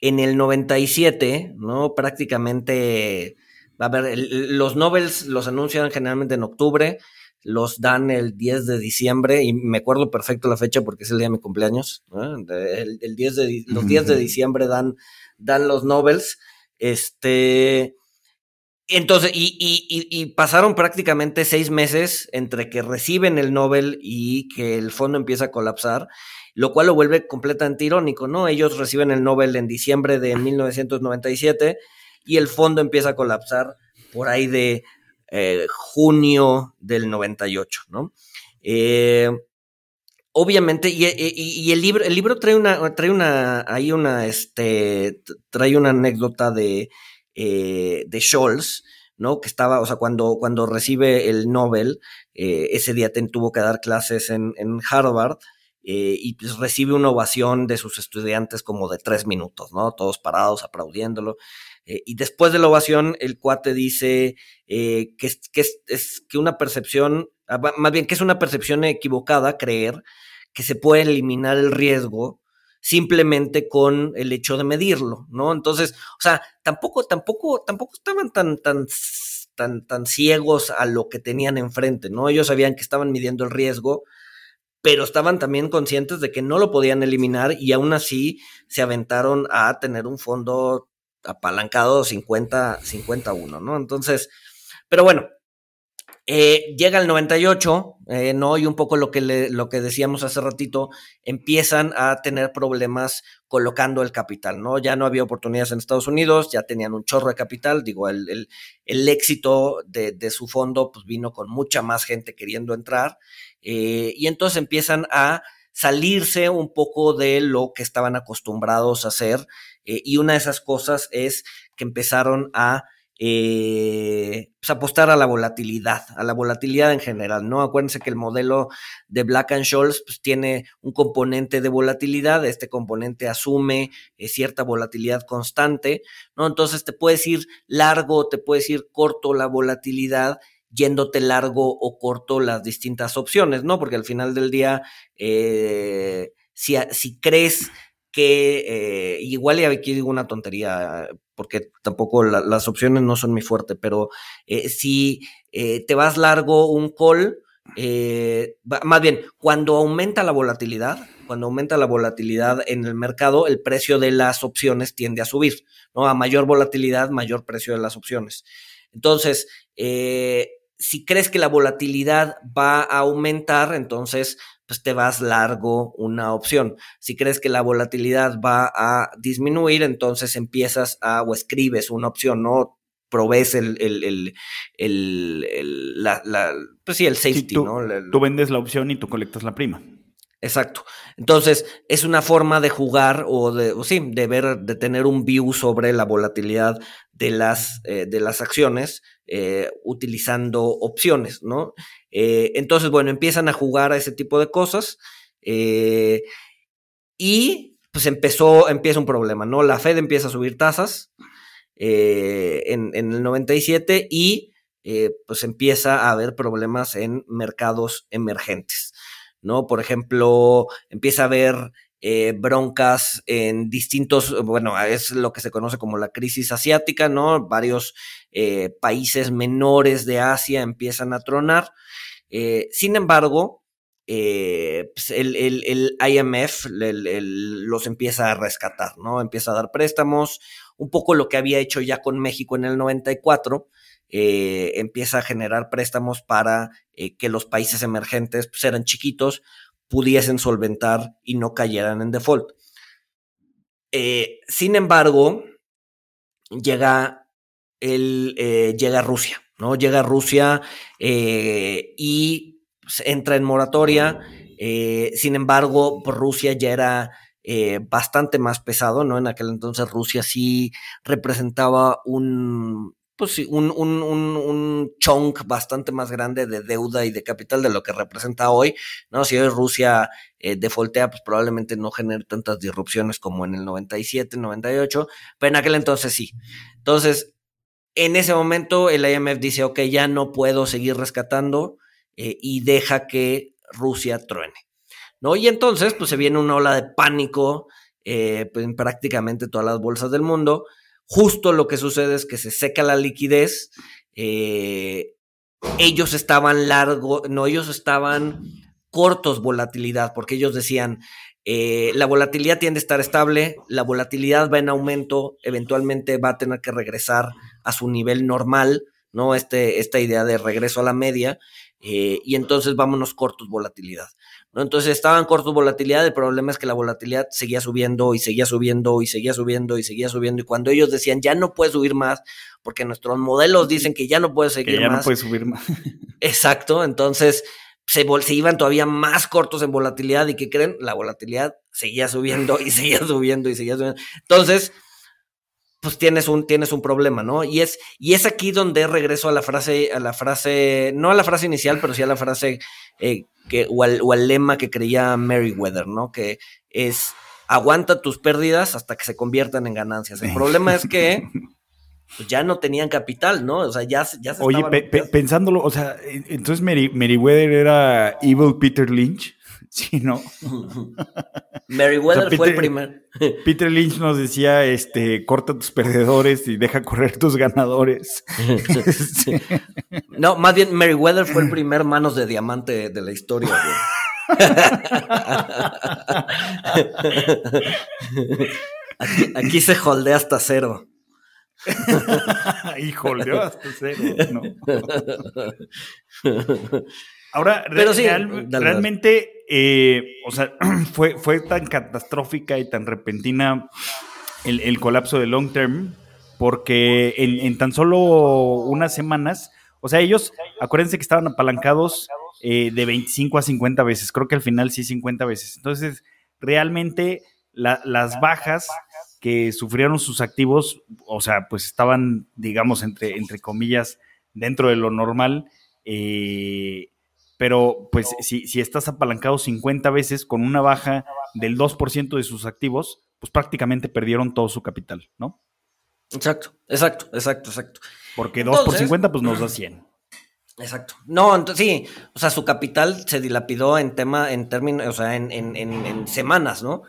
en el 97, ¿no? Prácticamente, a ver, los Nobels los anuncian generalmente en octubre, los dan el 10 de diciembre, y me acuerdo perfecto la fecha porque es el día de mi cumpleaños, el, 10 de, los 10 de diciembre dan, dan los Nobels, este, entonces, y, pasaron prácticamente seis meses entre que reciben el Nobel y que el fondo empieza a colapsar, lo cual lo vuelve completamente irónico, ¿no? Ellos reciben el Nobel en diciembre de 1997 y el fondo empieza a colapsar por ahí de eh, junio del 98, ¿no? Eh, obviamente, y, el libro, el libro trae una, trae una, hay una, este, trae una anécdota de eh, de Scholz, ¿no? Que estaba, o sea, cuando, cuando recibe el Nobel, ese día tuvo que dar clases en, Harvard. Y pues recibe una ovación de sus estudiantes como de tres minutos, ¿no? Todos parados aplaudiéndolo. Y después de la ovación, el cuate dice que, que, es, que una percepción, ah, más bien que es una percepción equivocada creer que se puede eliminar el riesgo simplemente con el hecho de medirlo, ¿no? Entonces, o sea, tampoco, tampoco, tampoco estaban tan, tan, tan, tan ciegos a lo que tenían enfrente, ¿no? Ellos sabían que estaban midiendo el riesgo, pero estaban también conscientes de que no lo podían eliminar y aún así se aventaron a tener un fondo apalancado 50, 51, ¿no? Entonces, pero bueno, eh, llega el 98, eh, ¿no? Y un poco lo que, lo que decíamos hace ratito, empiezan a tener problemas colocando el capital, ¿no? Ya no había oportunidades en Estados Unidos, ya tenían un chorro de capital, digo, el, el, éxito de, de, su fondo pues vino con mucha más gente queriendo entrar, eh, y entonces empiezan a salirse un poco de lo que estaban acostumbrados a hacer, y una de esas cosas es que empezaron a eh, pues apostar a la volatilidad, a la volatilidad en general, ¿no? Acuérdense que el modelo de Black and Scholes pues, tiene un componente de volatilidad, este componente asume eh, cierta volatilidad constante, ¿no? Entonces te puedes ir largo, te puedes ir corto la volatilidad, yéndote largo o corto las distintas opciones, ¿no? Porque al final del día, eh, si, si crees eh, igual y aquí digo una tontería, porque tampoco las opciones no son mi fuerte, pero eh, si eh, te vas largo un call, más bien, cuando aumenta la volatilidad, cuando aumenta la volatilidad en el mercado, el precio de las opciones tiende a subir, ¿no? A mayor volatilidad, mayor precio de las opciones. Entonces, si crees que la volatilidad va a aumentar, entonces pues te vas largo una opción. Si crees que la volatilidad va a disminuir, entonces empiezas a o escribes una opción, ¿no? Provees el, el, el, la, pues sí, el safety, ¿no? tú vendes la opción y tú colectas la prima. Exacto. Entonces, es una forma de jugar o de, o sí, de ver, de tener un view sobre la volatilidad de las, eh, de las acciones eh, utilizando opciones, ¿no? Eh, entonces, bueno, empiezan a jugar a ese tipo de cosas y pues empezó, empieza un problema, ¿no? La Fed empieza a subir tasas en, el 97 y pues empieza a haber problemas en mercados emergentes. ¿no? Por ejemplo, empieza a haber eh, broncas en distintos, bueno, es lo que se conoce como la crisis asiática, ¿no? Varios eh, países menores de Asia empiezan a tronar. Eh, sin embargo, pues el, IMF los empieza a rescatar, ¿no? Empieza a dar préstamos, un poco lo que había hecho ya con México en el 94, eh, empieza a generar préstamos para eh, que los países emergentes, pues eran chiquitos, pudiesen solventar y no cayeran en default. Eh, sin embargo, llega, el, llega Rusia, ¿no? Llega Rusia eh, y entra en moratoria. Eh, sin embargo, pues, Rusia ya era eh, bastante más pesado, ¿no? En aquel entonces Rusia sí representaba un, pues sí, un, un, un, chunk bastante más grande de deuda y de capital de lo que representa hoy, ¿no? Si hoy Rusia eh, defaultea, pues probablemente no genere tantas disrupciones como en el 97, 98, pero en aquel entonces sí. Entonces, en ese momento el IMF dice, ok, ya no puedo seguir rescatando eh, y deja que Rusia truene, ¿no? Y entonces, pues se viene una ola de pánico eh, pues, en prácticamente todas las bolsas del mundo, Justo lo que sucede es que se seca la liquidez. Eh, ellos estaban largo, no, ellos estaban cortos volatilidad, porque ellos decían, la volatilidad tiende a estar estable, la volatilidad va en aumento, eventualmente va a tener que regresar a su nivel normal, ¿no? Este, esta idea de regreso a la media, eh, y entonces vámonos cortos volatilidad. Entonces estaban cortos volatilidad, el problema es que la volatilidad seguía subiendo y seguía subiendo y seguía subiendo y seguía subiendo y cuando ellos decían ya no puede subir más, porque nuestros modelos dicen que ya no puede seguir que ya más. no puede subir más. Exacto, entonces se, se, iban todavía más cortos en volatilidad y que creen, la volatilidad seguía subiendo y seguía subiendo y seguía subiendo. Entonces, pues tienes un, tienes un problema, ¿no? Y es, y es aquí donde regreso a la frase, a la frase, no a la frase inicial, pero sí a la frase eh, que, o, al, lema que creía Meriwether, ¿no? Que es aguanta tus pérdidas hasta que se conviertan en ganancias. El problema es que pues, ya no tenían capital, ¿no? O sea, ya, ya se Oye, pensándolo, o sea, entonces Meriwether era Evil Peter Lynch. Sí, ¿no? Meriwether fue el primer. Peter Lynch nos decía, este, corta tus perdedores y deja correr tus ganadores. no, más bien Meriwether fue el primer manos de diamante de la historia, aquí, se holdea hasta cero. y holdeó hasta cero, no. Ahora, realmente, eh, o sea, fue, fue tan catastrófica y tan repentina el, colapso de long term, porque en, tan solo unas semanas, o sea, ellos, acuérdense que estaban apalancados eh, de 25 a 50 veces, creo que al final sí 50 veces. Entonces, realmente las bajas que sufrieron sus activos, o sea, pues estaban, digamos, entre, entre comillas, dentro de lo normal. Eh, pero pues si, si estás apalancado 50 veces con una baja del 2% de sus activos, pues prácticamente perdieron todo su capital, ¿no? Exacto, exacto, exacto, exacto. Porque 2 por 50 pues nos da 100. Exacto. No, entonces sí, o sea, su capital se dilapidó en tema, en términos, o sea, en, en, en, semanas, ¿no?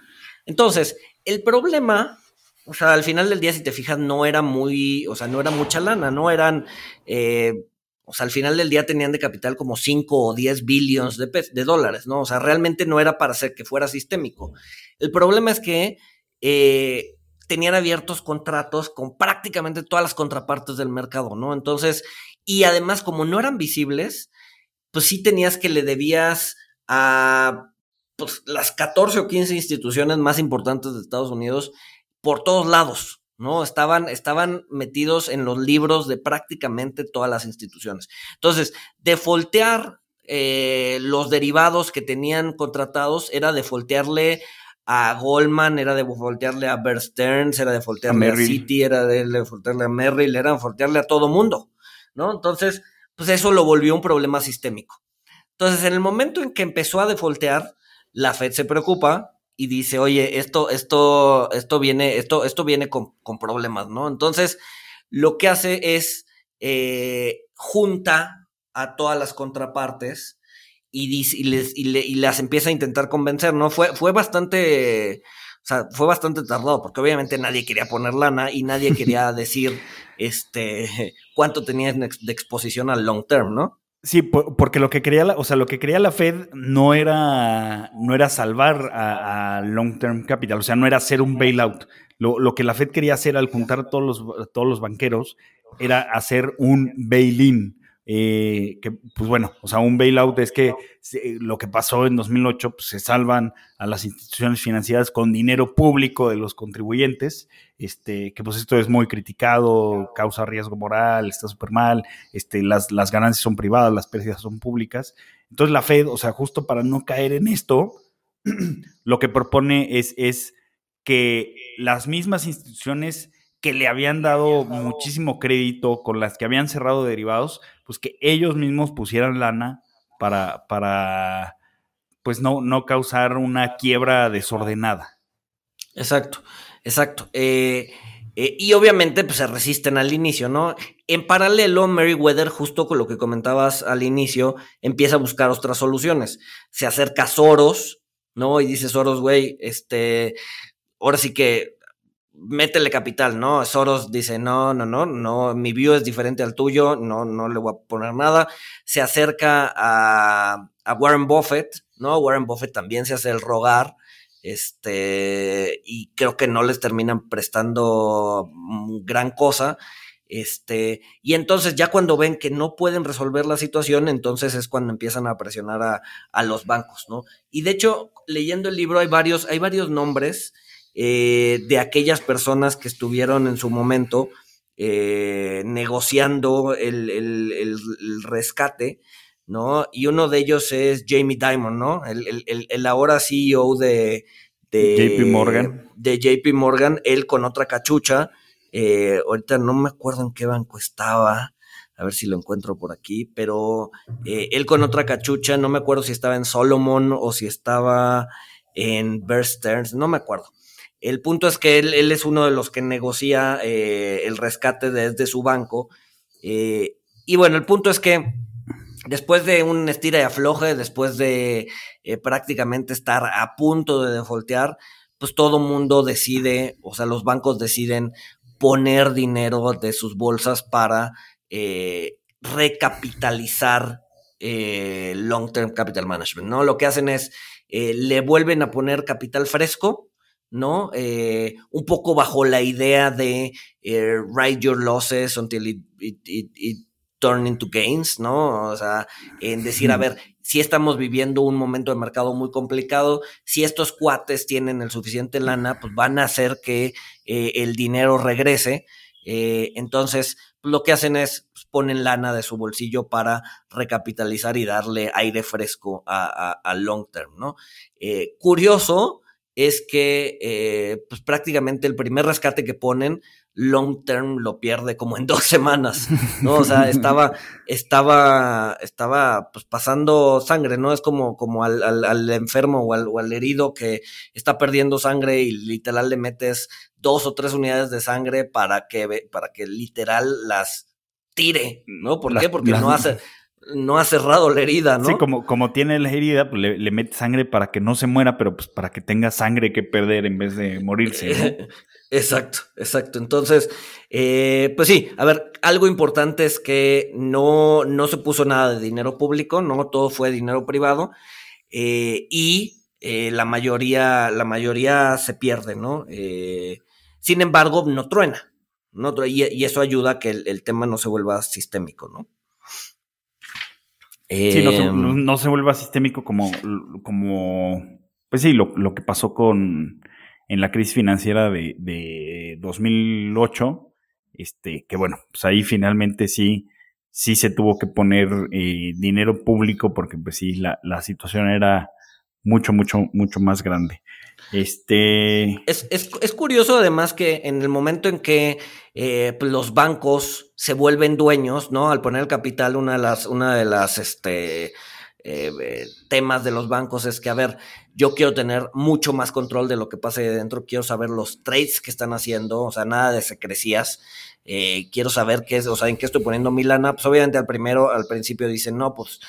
Entonces, el problema, o sea, al final del día, si te fijas, no era muy, o sea, no era mucha lana, no eran eh, o sea, al final del día tenían de capital como 5 o 10 billones de, de, dólares, ¿no? O sea, realmente no era para hacer que fuera sistémico. El problema es que eh, tenían abiertos contratos con prácticamente todas las contrapartes del mercado, ¿no? Entonces, y además, como no eran visibles, pues sí tenías que le debías a pues, las 14 o 15 instituciones más importantes de Estados Unidos por todos lados, ¿no? Estaban, estaban metidos en los libros de prácticamente todas las instituciones. Entonces, defoltear eh, los derivados que tenían contratados era defoltearle a Goldman, era de defoltearle a Bear Stearns, era de defoltearle a, Citi, era de defoltearle a Merrill, era de defoltearle a todo mundo, ¿no? Entonces, pues eso lo volvió un problema sistémico. Entonces, en el momento en que empezó a defoltear, la Fed se preocupa, y dice, oye, esto, esto, esto viene, esto, esto viene con, problemas, ¿no? Entonces, lo que hace es eh, junta a todas las contrapartes y, dice, y, les, y, las empieza a intentar convencer, ¿no? Fue, fue bastante, o sea, fue bastante tardado, porque obviamente nadie quería poner lana y nadie quería decir, este, cuánto tenía de exposición al long term, ¿no? Sí, porque lo que quería la, o sea, lo que quería la Fed no era, no era salvar a, long term capital, o sea, no era hacer un bailout. Lo, lo, que la Fed quería hacer al juntar a todos los, todos los banqueros era hacer un bail-in. Eh, que, pues bueno, o sea, un bailout es que lo que pasó en 2008, pues se salvan a las instituciones financieras con dinero público de los contribuyentes, este, que pues esto es muy criticado, causa riesgo moral, está súper mal, este, las, las ganancias son privadas, las pérdidas son públicas. Entonces la Fed, o sea, justo para no caer en esto, lo que propone es, es que las mismas instituciones que le habían dado muchísimo crédito, con las que habían cerrado derivados, pues que ellos mismos pusieran lana para, para pues no, no causar una quiebra desordenada. Exacto, exacto. Eh, eh, y obviamente pues, se resisten al inicio, ¿no? En paralelo, Meriwether, justo con lo que comentabas al inicio, empieza a buscar otras soluciones. Se acerca a Soros, ¿no? Y dice Soros, güey, este, ahora sí que métele capital, ¿no? Soros dice, no, no, no, no, mi view es diferente al tuyo, no, no le voy a poner nada. Se acerca a, Warren Buffett, ¿no? Warren Buffett también se hace el rogar, este, y creo que no les terminan prestando gran cosa. Este, y entonces ya cuando ven que no pueden resolver la situación, entonces es cuando empiezan a presionar a, a los bancos, ¿no? Y de hecho, leyendo el libro hay varios, hay varios nombres eh, de aquellas personas que estuvieron en su momento eh, negociando el, rescate, ¿no? Y uno de ellos es Jamie Dimon, ¿no? El, ahora CEO de, JP Morgan. De JP Morgan, él con otra cachucha. Eh, ahorita no me acuerdo en qué banco estaba, a ver si lo encuentro por aquí, pero él con otra cachucha, no me acuerdo si estaba en Solomon o si estaba en Bear Stearns, no me acuerdo. El punto es que él, es uno de los que negocia eh, el rescate desde su banco. Eh, y bueno, el punto es que después de un estira y afloje, después de eh, prácticamente estar a punto de defaultear, pues todo mundo decide, o sea, los bancos deciden poner dinero de sus bolsas para recapitalizar long term capital management, ¿no? Lo que hacen es, le vuelven a poner capital fresco ¿no? Eh, un poco bajo la idea de eh, write your losses until it, turn into gains, ¿no? O sea, en decir, a ver, si estamos viviendo un momento de mercado muy complicado, si estos cuates tienen el suficiente lana, pues van a hacer que eh, el dinero regrese. entonces, lo que hacen es pues, ponen lana de su bolsillo para recapitalizar y darle aire fresco a, long term, ¿no? curioso, es que eh, pues prácticamente el primer rescate que ponen, long term lo pierde como en dos semanas, ¿no? O sea, estaba, estaba, estaba pues pasando sangre, ¿no? Es como, como al, al, enfermo o al, o al, herido que está perdiendo sangre y literal le metes dos o tres unidades de sangre para que, para que literal las tire, ¿no? ¿Por qué? Porque no hace, no ha cerrado la herida, ¿no? Sí, como, como tiene la herida, pues le, mete sangre para que no se muera, pero pues para que tenga sangre que perder en vez de morirse, exacto, exacto. Entonces, eh, pues sí, a ver, algo importante es que no, no se puso nada de dinero público, no todo fue dinero privado, eh, y eh, la mayoría, la mayoría se pierde, ¿no? sin embargo, no truena, ¿no? Y, eso ayuda a que el tema no se vuelva sistémico, ¿no? Sí, em, no se, vuelva sistémico como, como pues sí, lo, que pasó con en la crisis financiera de, de 2008, este, que bueno, pues ahí finalmente sí, sí se tuvo que poner eh, dinero público porque pues sí, la, la situación era mucho, mucho, mucho más grande. Este. Es, es, curioso, además, que en el momento en que eh, pues, los bancos se vuelven dueños, ¿no? Al poner el capital, una de las, una de las este, eh, temas de los bancos es que, a ver, yo quiero tener mucho más control de lo que pasa ahí dentro, quiero saber los trades que están haciendo, o sea, nada de secrecías. Eh, quiero saber qué es, o sea, en qué estoy poniendo mi lana. Pues obviamente al primero, al principio dicen, no, pues,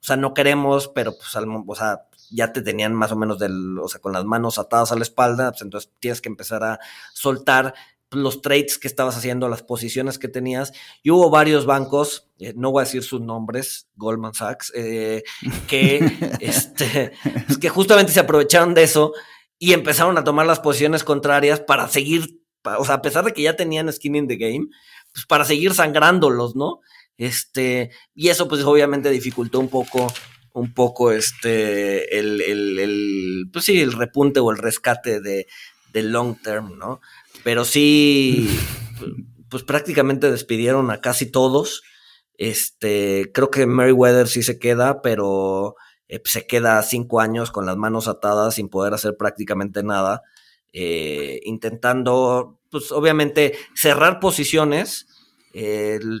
o sea, no queremos, pero pues, al, o sea, ya te tenían más o menos del, o sea, con las manos atadas a la espalda, pues entonces tienes que empezar a soltar los trades que estabas haciendo, las posiciones que tenías. Y hubo varios bancos, eh, no voy a decir sus nombres, Goldman Sachs, eh, que, este, pues que justamente se aprovecharon de eso y empezaron a tomar las posiciones contrarias para seguir, o sea, a pesar de que ya tenían skin in the game, pues para seguir sangrándolos, ¿no? Este, y eso pues obviamente dificultó un poco, un poco este, el, el, pues sí, el repunte o el rescate de, del long term, ¿no? Pero sí, pues prácticamente despidieron a casi todos. Este, creo que Meriwether sí se queda, pero eh, se queda cinco años con las manos atadas sin poder hacer prácticamente nada, eh, intentando, pues obviamente, cerrar posiciones.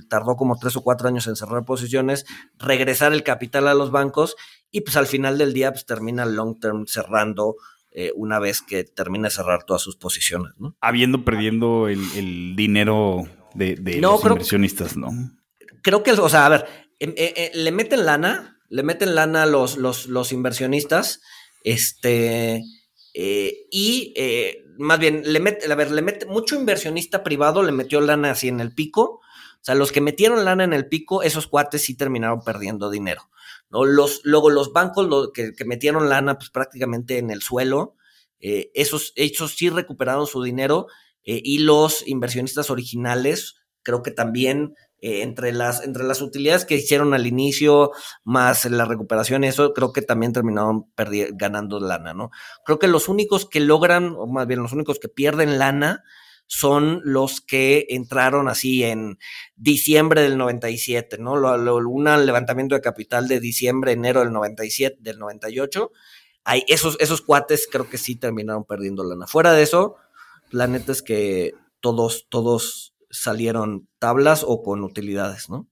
Tardó como tres o cuatro años en cerrar posiciones, regresar el capital a los bancos y pues al final del día pues termina el long term cerrando eh, una vez que termine de cerrar todas sus posiciones, ¿no? Habiendo perdiendo el, dinero de, los inversionistas, ¿no? Creo que, o sea, a ver, le meten lana, le meten lana los, los, los inversionistas, este, eh, y eh, más bien, le mete, a ver, le mete, mucho inversionista privado le metió lana así en el pico, sea, los que metieron lana en el pico, esos cuates sí terminaron perdiendo dinero, ¿no? Los, luego los bancos que, metieron lana, pues prácticamente en el suelo, eh, esos, esos sí recuperaron su dinero, y los inversionistas originales, creo que también eh, entre, las, entre las utilidades que hicieron al inicio, más la recuperación, eso creo que también terminaron ganando lana, ¿no? Creo que los únicos que logran, o más bien los únicos que pierden lana, son los que entraron así en diciembre del 97, ¿no? Lo, un levantamiento de capital de diciembre, enero del 97, del 98. Hay esos, esos cuates creo que sí terminaron perdiendo lana. Fuera de eso, la es que todos, todos salieron tablas o con utilidades, ¿no?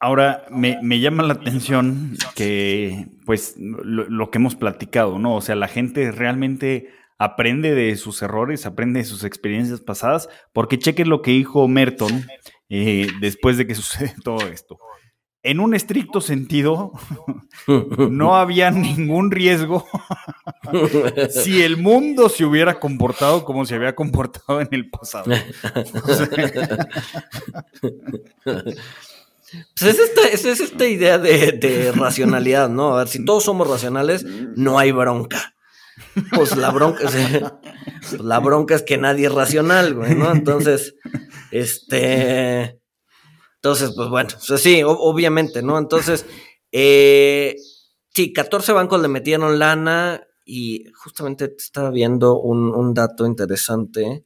Ahora, me, llama la atención que, pues, lo, que hemos platicado, ¿no? O sea, la gente realmente aprende de sus errores, aprende de sus experiencias pasadas, porque chequen lo que dijo Merton eh, después de que sucede todo esto en un estricto sentido, no había ningún riesgo si el mundo se hubiera comportado como se había comportado en el pasado. Pues es esta, idea de, racionalidad, ¿no? A ver, si todos somos racionales, no hay bronca. Pues la bronca, pues la bronca es que nadie es racional, güey, ¿no? Entonces, este entonces, pues bueno, sí, obviamente, ¿no? Entonces, eh, sí, 14 bancos le metieron lana y justamente estaba viendo un, dato interesante.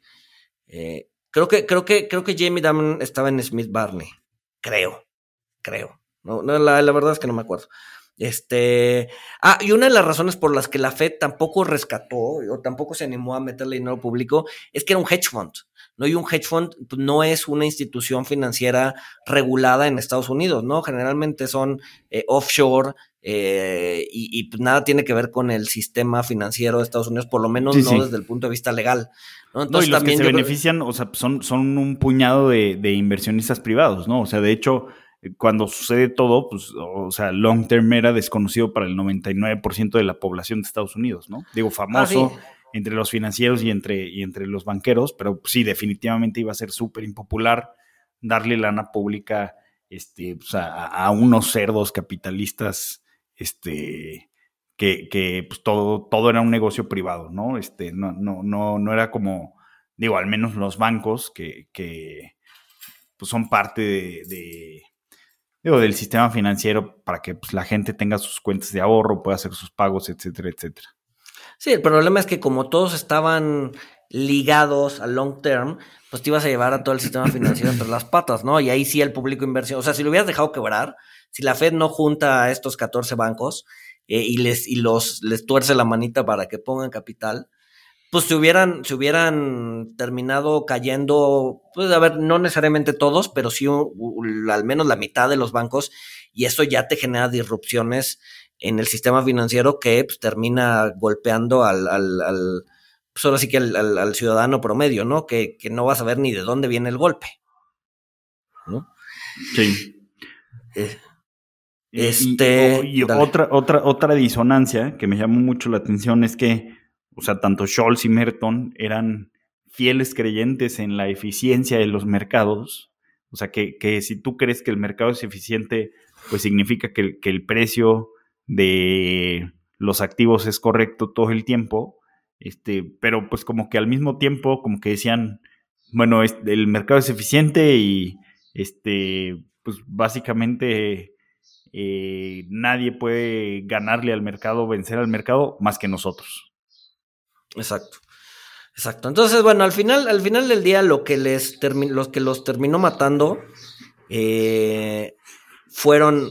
Eh, creo que, creo que, creo que Jamie Dimon estaba en Smith Barney. Creo, creo. No, la, verdad es que no me acuerdo. Este. Ah, y una de las razones por las que la Fed tampoco rescató o tampoco se animó a meterle dinero público es que era un hedge fund. ¿no? Y un hedge fund pues, no es una institución financiera regulada en Estados Unidos, ¿no? Generalmente son eh, offshore eh, y, pues, nada tiene que ver con el sistema financiero de Estados Unidos, por lo menos no desde el punto de vista legal. ¿no? Entonces, y los que se benefician, o sea, son, son un puñado de, inversionistas privados, ¿no? O sea, de hecho, cuando sucede todo, pues, o sea, long term era desconocido para el 99% de la población de Estados Unidos, ¿no? Digo, ah, famoso entre los financieros y entre, y entre los banqueros, pero sí, definitivamente iba a ser súper impopular darle lana pública este, pues, a, unos cerdos capitalistas este, que, que pues, todo, todo era un negocio privado, ¿no? Este, no, no, no, no era como, digo, al menos los bancos que, que pues, son parte de, digo, del sistema financiero para que pues, la gente tenga sus cuentas de ahorro, pueda hacer sus pagos, etcétera, etcétera. Sí, el problema es que como todos estaban ligados al long term, pues te ibas a llevar a todo el sistema financiero entre las patas, ¿no? Y ahí sí el público inversión, o sea, si lo hubieras dejado quebrar, si la Fed no junta a estos 14 bancos eh, y les y los les tuerce la manita para que pongan capital, pues se hubieran se hubieran terminado cayendo, pues a ver, no necesariamente todos, pero sí al menos la mitad de los bancos y eso ya te genera disrupciones en el sistema financiero que pues, termina golpeando al, al, pues ahora sí que al, ciudadano promedio, ¿no? Que, no va a saber ni de dónde viene el golpe. ¿no? Sí. Eh, este. Y, otra, otra, otra disonancia que me llamó mucho la atención es que, o sea, tanto Scholz y Merton eran fieles creyentes en la eficiencia de los mercados. O sea, que, que si tú crees que el mercado es eficiente, pues significa que, que el precio de los activos es correcto todo el tiempo, este, pero pues como que al mismo tiempo como que decían, bueno, el mercado es eficiente y este, pues básicamente eh, nadie puede ganarle al mercado, vencer al mercado más que nosotros. Exacto. Exacto. Entonces, bueno, al final, al final del día, lo que les los que los terminó matando eh, fueron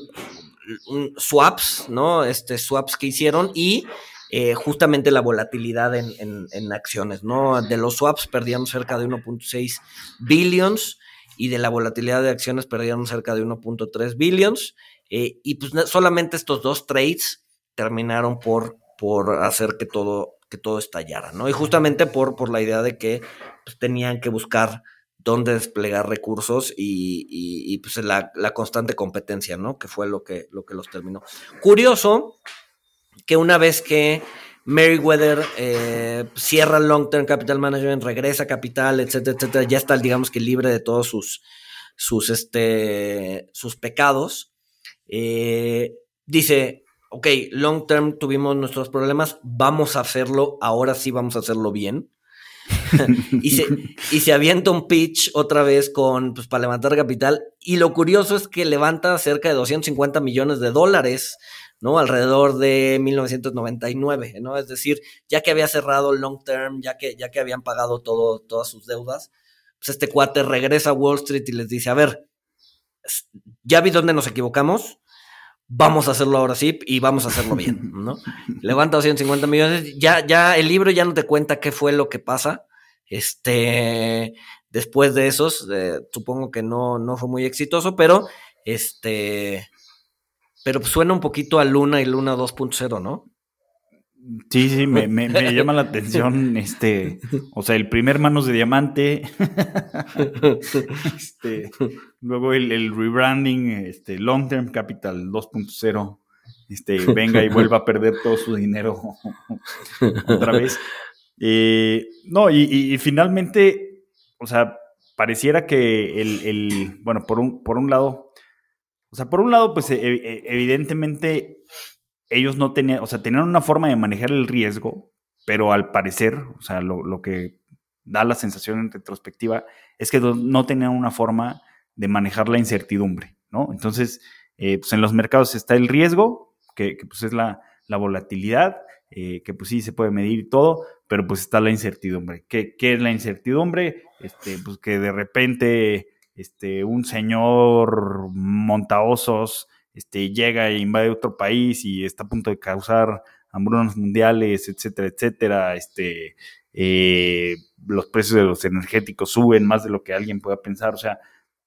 swaps, ¿no? Este, swaps que hicieron y eh, justamente la volatilidad en, acciones, ¿no? De los swaps perdíamos cerca de 1.6 billions y de la volatilidad de acciones perdíamos cerca de 1.3 billions. Eh, y pues solamente estos dos trades terminaron por, por hacer que todo, que todo estallara, ¿no? Y justamente por, por la idea de que pues, tenían que buscar dónde desplegar recursos y, pues la, constante competencia, ¿no? Que fue lo que, lo que los terminó. Curioso que una vez que Meriwether eh, cierra Long Term Capital Management, regresa capital, etcétera, etcétera, ya está, digamos que libre de todos sus, sus, este, sus pecados. Eh, dice, ok, long term tuvimos nuestros problemas, vamos a hacerlo, ahora sí vamos a hacerlo bien. y, se, y se avienta un pitch otra vez con, pues, para levantar capital. Y lo curioso es que levanta cerca de 250 millones de dólares, ¿no? Alrededor de 1999, ¿no? Es decir, ya que había cerrado el long term, ya que, ya que habían pagado todo, todas sus deudas, pues este cuate regresa a Wall Street y les dice, a ver, ya vi dónde nos equivocamos, vamos a hacerlo ahora sí y vamos a hacerlo bien, ¿no? Levanta 250 millones, ya, ya el libro ya no te cuenta qué fue lo que pasa, este, después de esos, eh, supongo que no, no fue muy exitoso, pero este, pero suena un poquito a Luna y Luna 2.0, ¿no? Sí, sí, me, llama la atención, este, o sea, el primer Manos de Diamante, este, luego el, rebranding, este, Long Term Capital 2.0, este, venga y vuelva a perder todo su dinero otra vez. Eh, no, y, finalmente, o sea, pareciera que el, bueno, por un, por un lado, o sea, por un lado, pues e, e, evidentemente ellos no tenían, o sea, tenían una forma de manejar el riesgo, pero al parecer, o sea, lo, que da la sensación en retrospectiva es que no tenían una forma de manejar la incertidumbre, ¿no? Entonces, eh, pues en los mercados está el riesgo, que, pues es la, volatilidad, eh, que pues sí se puede medir y todo, pero pues está la incertidumbre. ¿Qué, qué es la incertidumbre? Este, pues que de repente este, un señor montaosos este, llega e invade otro país y está a punto de causar hambrunas mundiales, etcétera, etcétera, este, eh, los precios de los energéticos suben más de lo que alguien pueda pensar, o sea,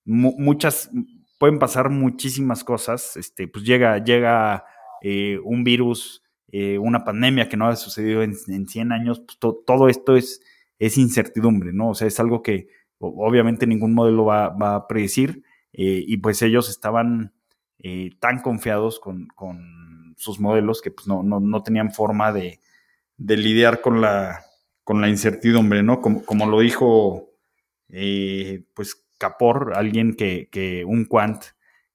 muchas, pueden pasar muchísimas cosas, este, pues llega, llega eh, un virus, eh, una pandemia que no ha sucedido en, en 100 años, pues todo esto es, es incertidumbre, ¿no? O sea, es algo que obviamente ningún modelo va, va a predecir y pues ellos estaban eh, tan confiados con, sus modelos que pues, no, no, tenían forma de, lidiar con la, con la incertidumbre, ¿no? Como, como lo dijo eh, pues Capor, alguien que, un quant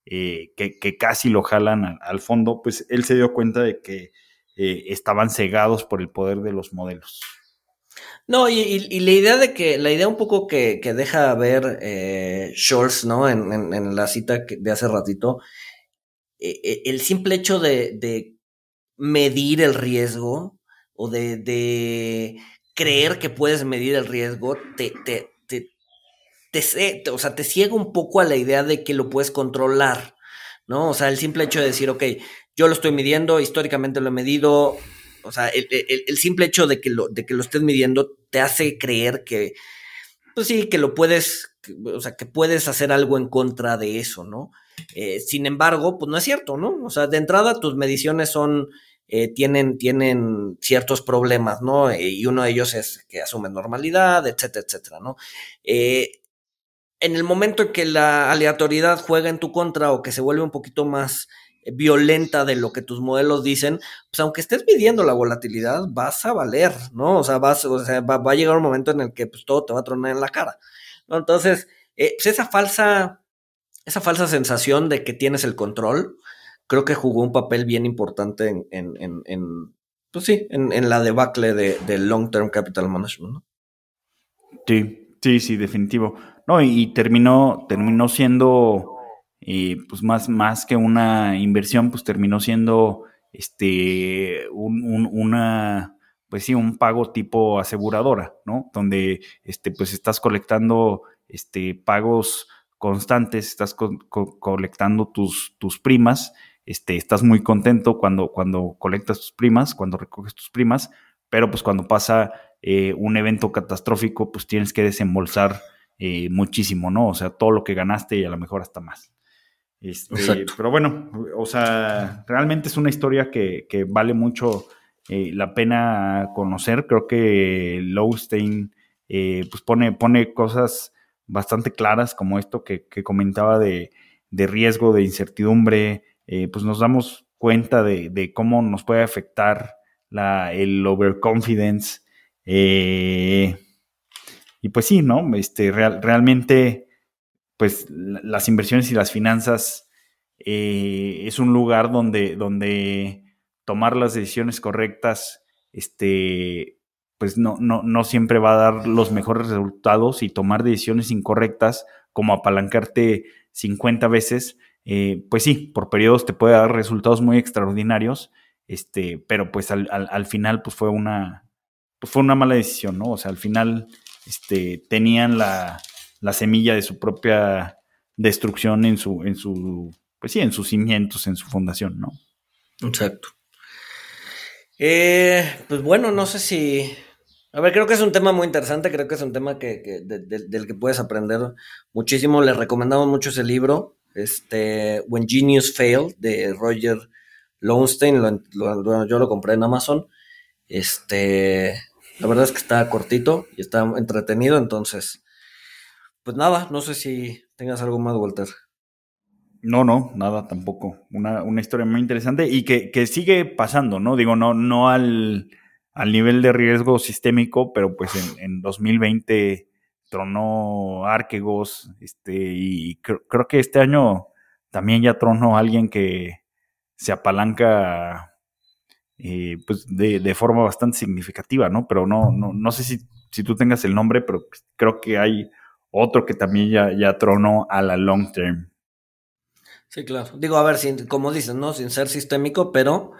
eh, que, casi lo jalan al, fondo, pues él se dio cuenta de que estaban cegados por el poder de los modelos. No, y, la idea de que, la idea un poco que, deja ver eh, Scholz, ¿no? En, en, la cita de hace ratito, eh, eh, el simple hecho de, medir el riesgo o de, creer que puedes medir el riesgo te, te, te, o sea, te ciega un poco a la idea de que lo puedes controlar, ¿no? O sea, el simple hecho de decir, ok, yo lo estoy midiendo, históricamente lo he medido, o sea, el, el, simple hecho de que, lo, de que lo estés midiendo te hace creer que, pues sí, que lo puedes, o sea, que puedes hacer algo en contra de eso, ¿no? Eh, sin embargo, pues no es cierto, ¿no? O sea, de entrada tus mediciones son, eh, tienen, tienen ciertos problemas, ¿no? Eh, y uno de ellos es que asumen normalidad, etcétera, etcétera, ¿no? en el momento en que la aleatoriedad juega en tu contra o que se vuelve un poquito más violenta de lo que tus modelos dicen, pues aunque estés midiendo la volatilidad, vas a valer, ¿no? O sea, vas, o sea, va, a llegar un momento en el que pues, todo te va a tronar en la cara. ¿no? Entonces, pues esa falsa esa falsa sensación de que tienes el control, creo que jugó un papel bien importante en, en, en, pues sí, en, la debacle de, Long Term Capital Management. ¿no? Sí, sí, sí, definitivo. No, y, terminó, terminó siendo pues más, más que una inversión, pues terminó siendo este, una, pues sí, un pago tipo aseguradora, ¿no? Donde este, pues estás colectando este, pagos constantes, estás colectando tus, tus primas, este, estás muy contento cuando, cuando colectas tus primas, cuando recoges tus primas, pero pues cuando pasa eh, un evento catastrófico, pues tienes que desembolsar eh, muchísimo, ¿no? O sea, todo lo que ganaste y a lo mejor hasta más. Este, pero bueno, o sea, realmente es una historia que, vale mucho eh, la pena conocer. Creo que Lowstein pues pone, pone cosas bastante claras como esto que, comentaba de, de, riesgo, de incertidumbre, pues nos damos cuenta de, cómo nos puede afectar la, el overconfidence. Eh, y pues sí, ¿no? Este, realmente, pues las inversiones y las finanzas eh, es un lugar donde, donde tomar las decisiones correctas, este, pues no, no, no siempre va a dar los mejores resultados y tomar decisiones incorrectas, como apalancarte 50 veces, eh, pues sí, por periodos te puede dar resultados muy extraordinarios, este, pero pues al, al, final pues fue una, pues fue una mala decisión, ¿no? O sea, al final este, tenían la, la semilla de su propia destrucción en su, en su, pues sí, en sus cimientos, en su fundación, ¿no? Exacto. Eh, pues bueno, no sé si. A ver, creo que es un tema muy interesante, creo que es un tema que, del que puedes aprender muchísimo. Les recomendamos mucho ese libro este, When Genius Failed, de Roger Lowenstein, yo lo compré en Amazon. Este, la verdad es que está cortito y está entretenido, entonces, pues nada, no sé si tengas algo más, Walter. No, no, nada tampoco. Una, una historia muy interesante y que, que, sigue pasando, ¿no? Digo, no, no al, al nivel de riesgo sistémico, pero pues en, en 2020 tronó Arquegos, este, y creo que este año también ya tronó alguien que se apalanca eh, pues de, forma bastante significativa, ¿no? Pero no, no, no sé si, si, tú tengas el nombre, pero creo que hay otro que también ya, ya tronó a la long term. Sí, claro. Digo, a ver, sin, como dices, ¿no? Sin ser sistémico, pero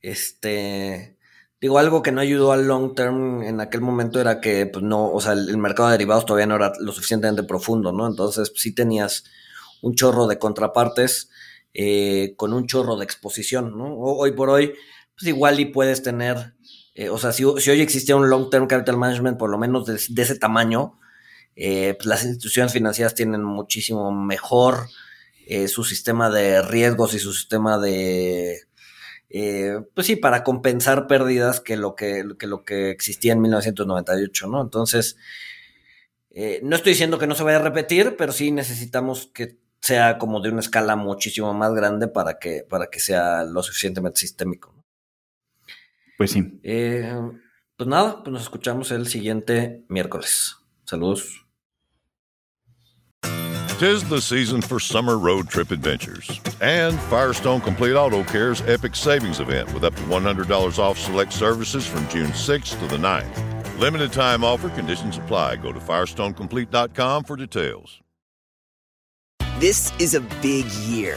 este Digo, algo que no ayudó al long term en aquel momento era que, pues no, o sea, el, mercado de derivados todavía no era lo suficientemente profundo, ¿no? Entonces, sí tenías un chorro de contrapartes eh, con un chorro de exposición, ¿no? hoy por hoy, pues igual y puedes tener, eh, o sea, si, hoy existía un long term capital management, por lo menos de, ese tamaño, eh, pues las instituciones financieras tienen muchísimo mejor su sistema de riesgos y su sistema de eh, pues sí, para compensar pérdidas que lo que, lo que existía en 1998, ¿no? Entonces, eh, no estoy diciendo que no se vaya a repetir, pero sí necesitamos que sea como de una escala muchísimo más grande para que, para que sea lo suficientemente sistémico. Pues sí. Eh, pues nada, pues nos escuchamos el siguiente miércoles. Saludos. Tis the season for summer road trip adventures. And Firestone Complete Auto Care's Epic Savings Event with up to $100 off select services from June 6th to the 9th. Limited time offer, conditions apply. Go to FirestoneComplete.com for details. This is a big year.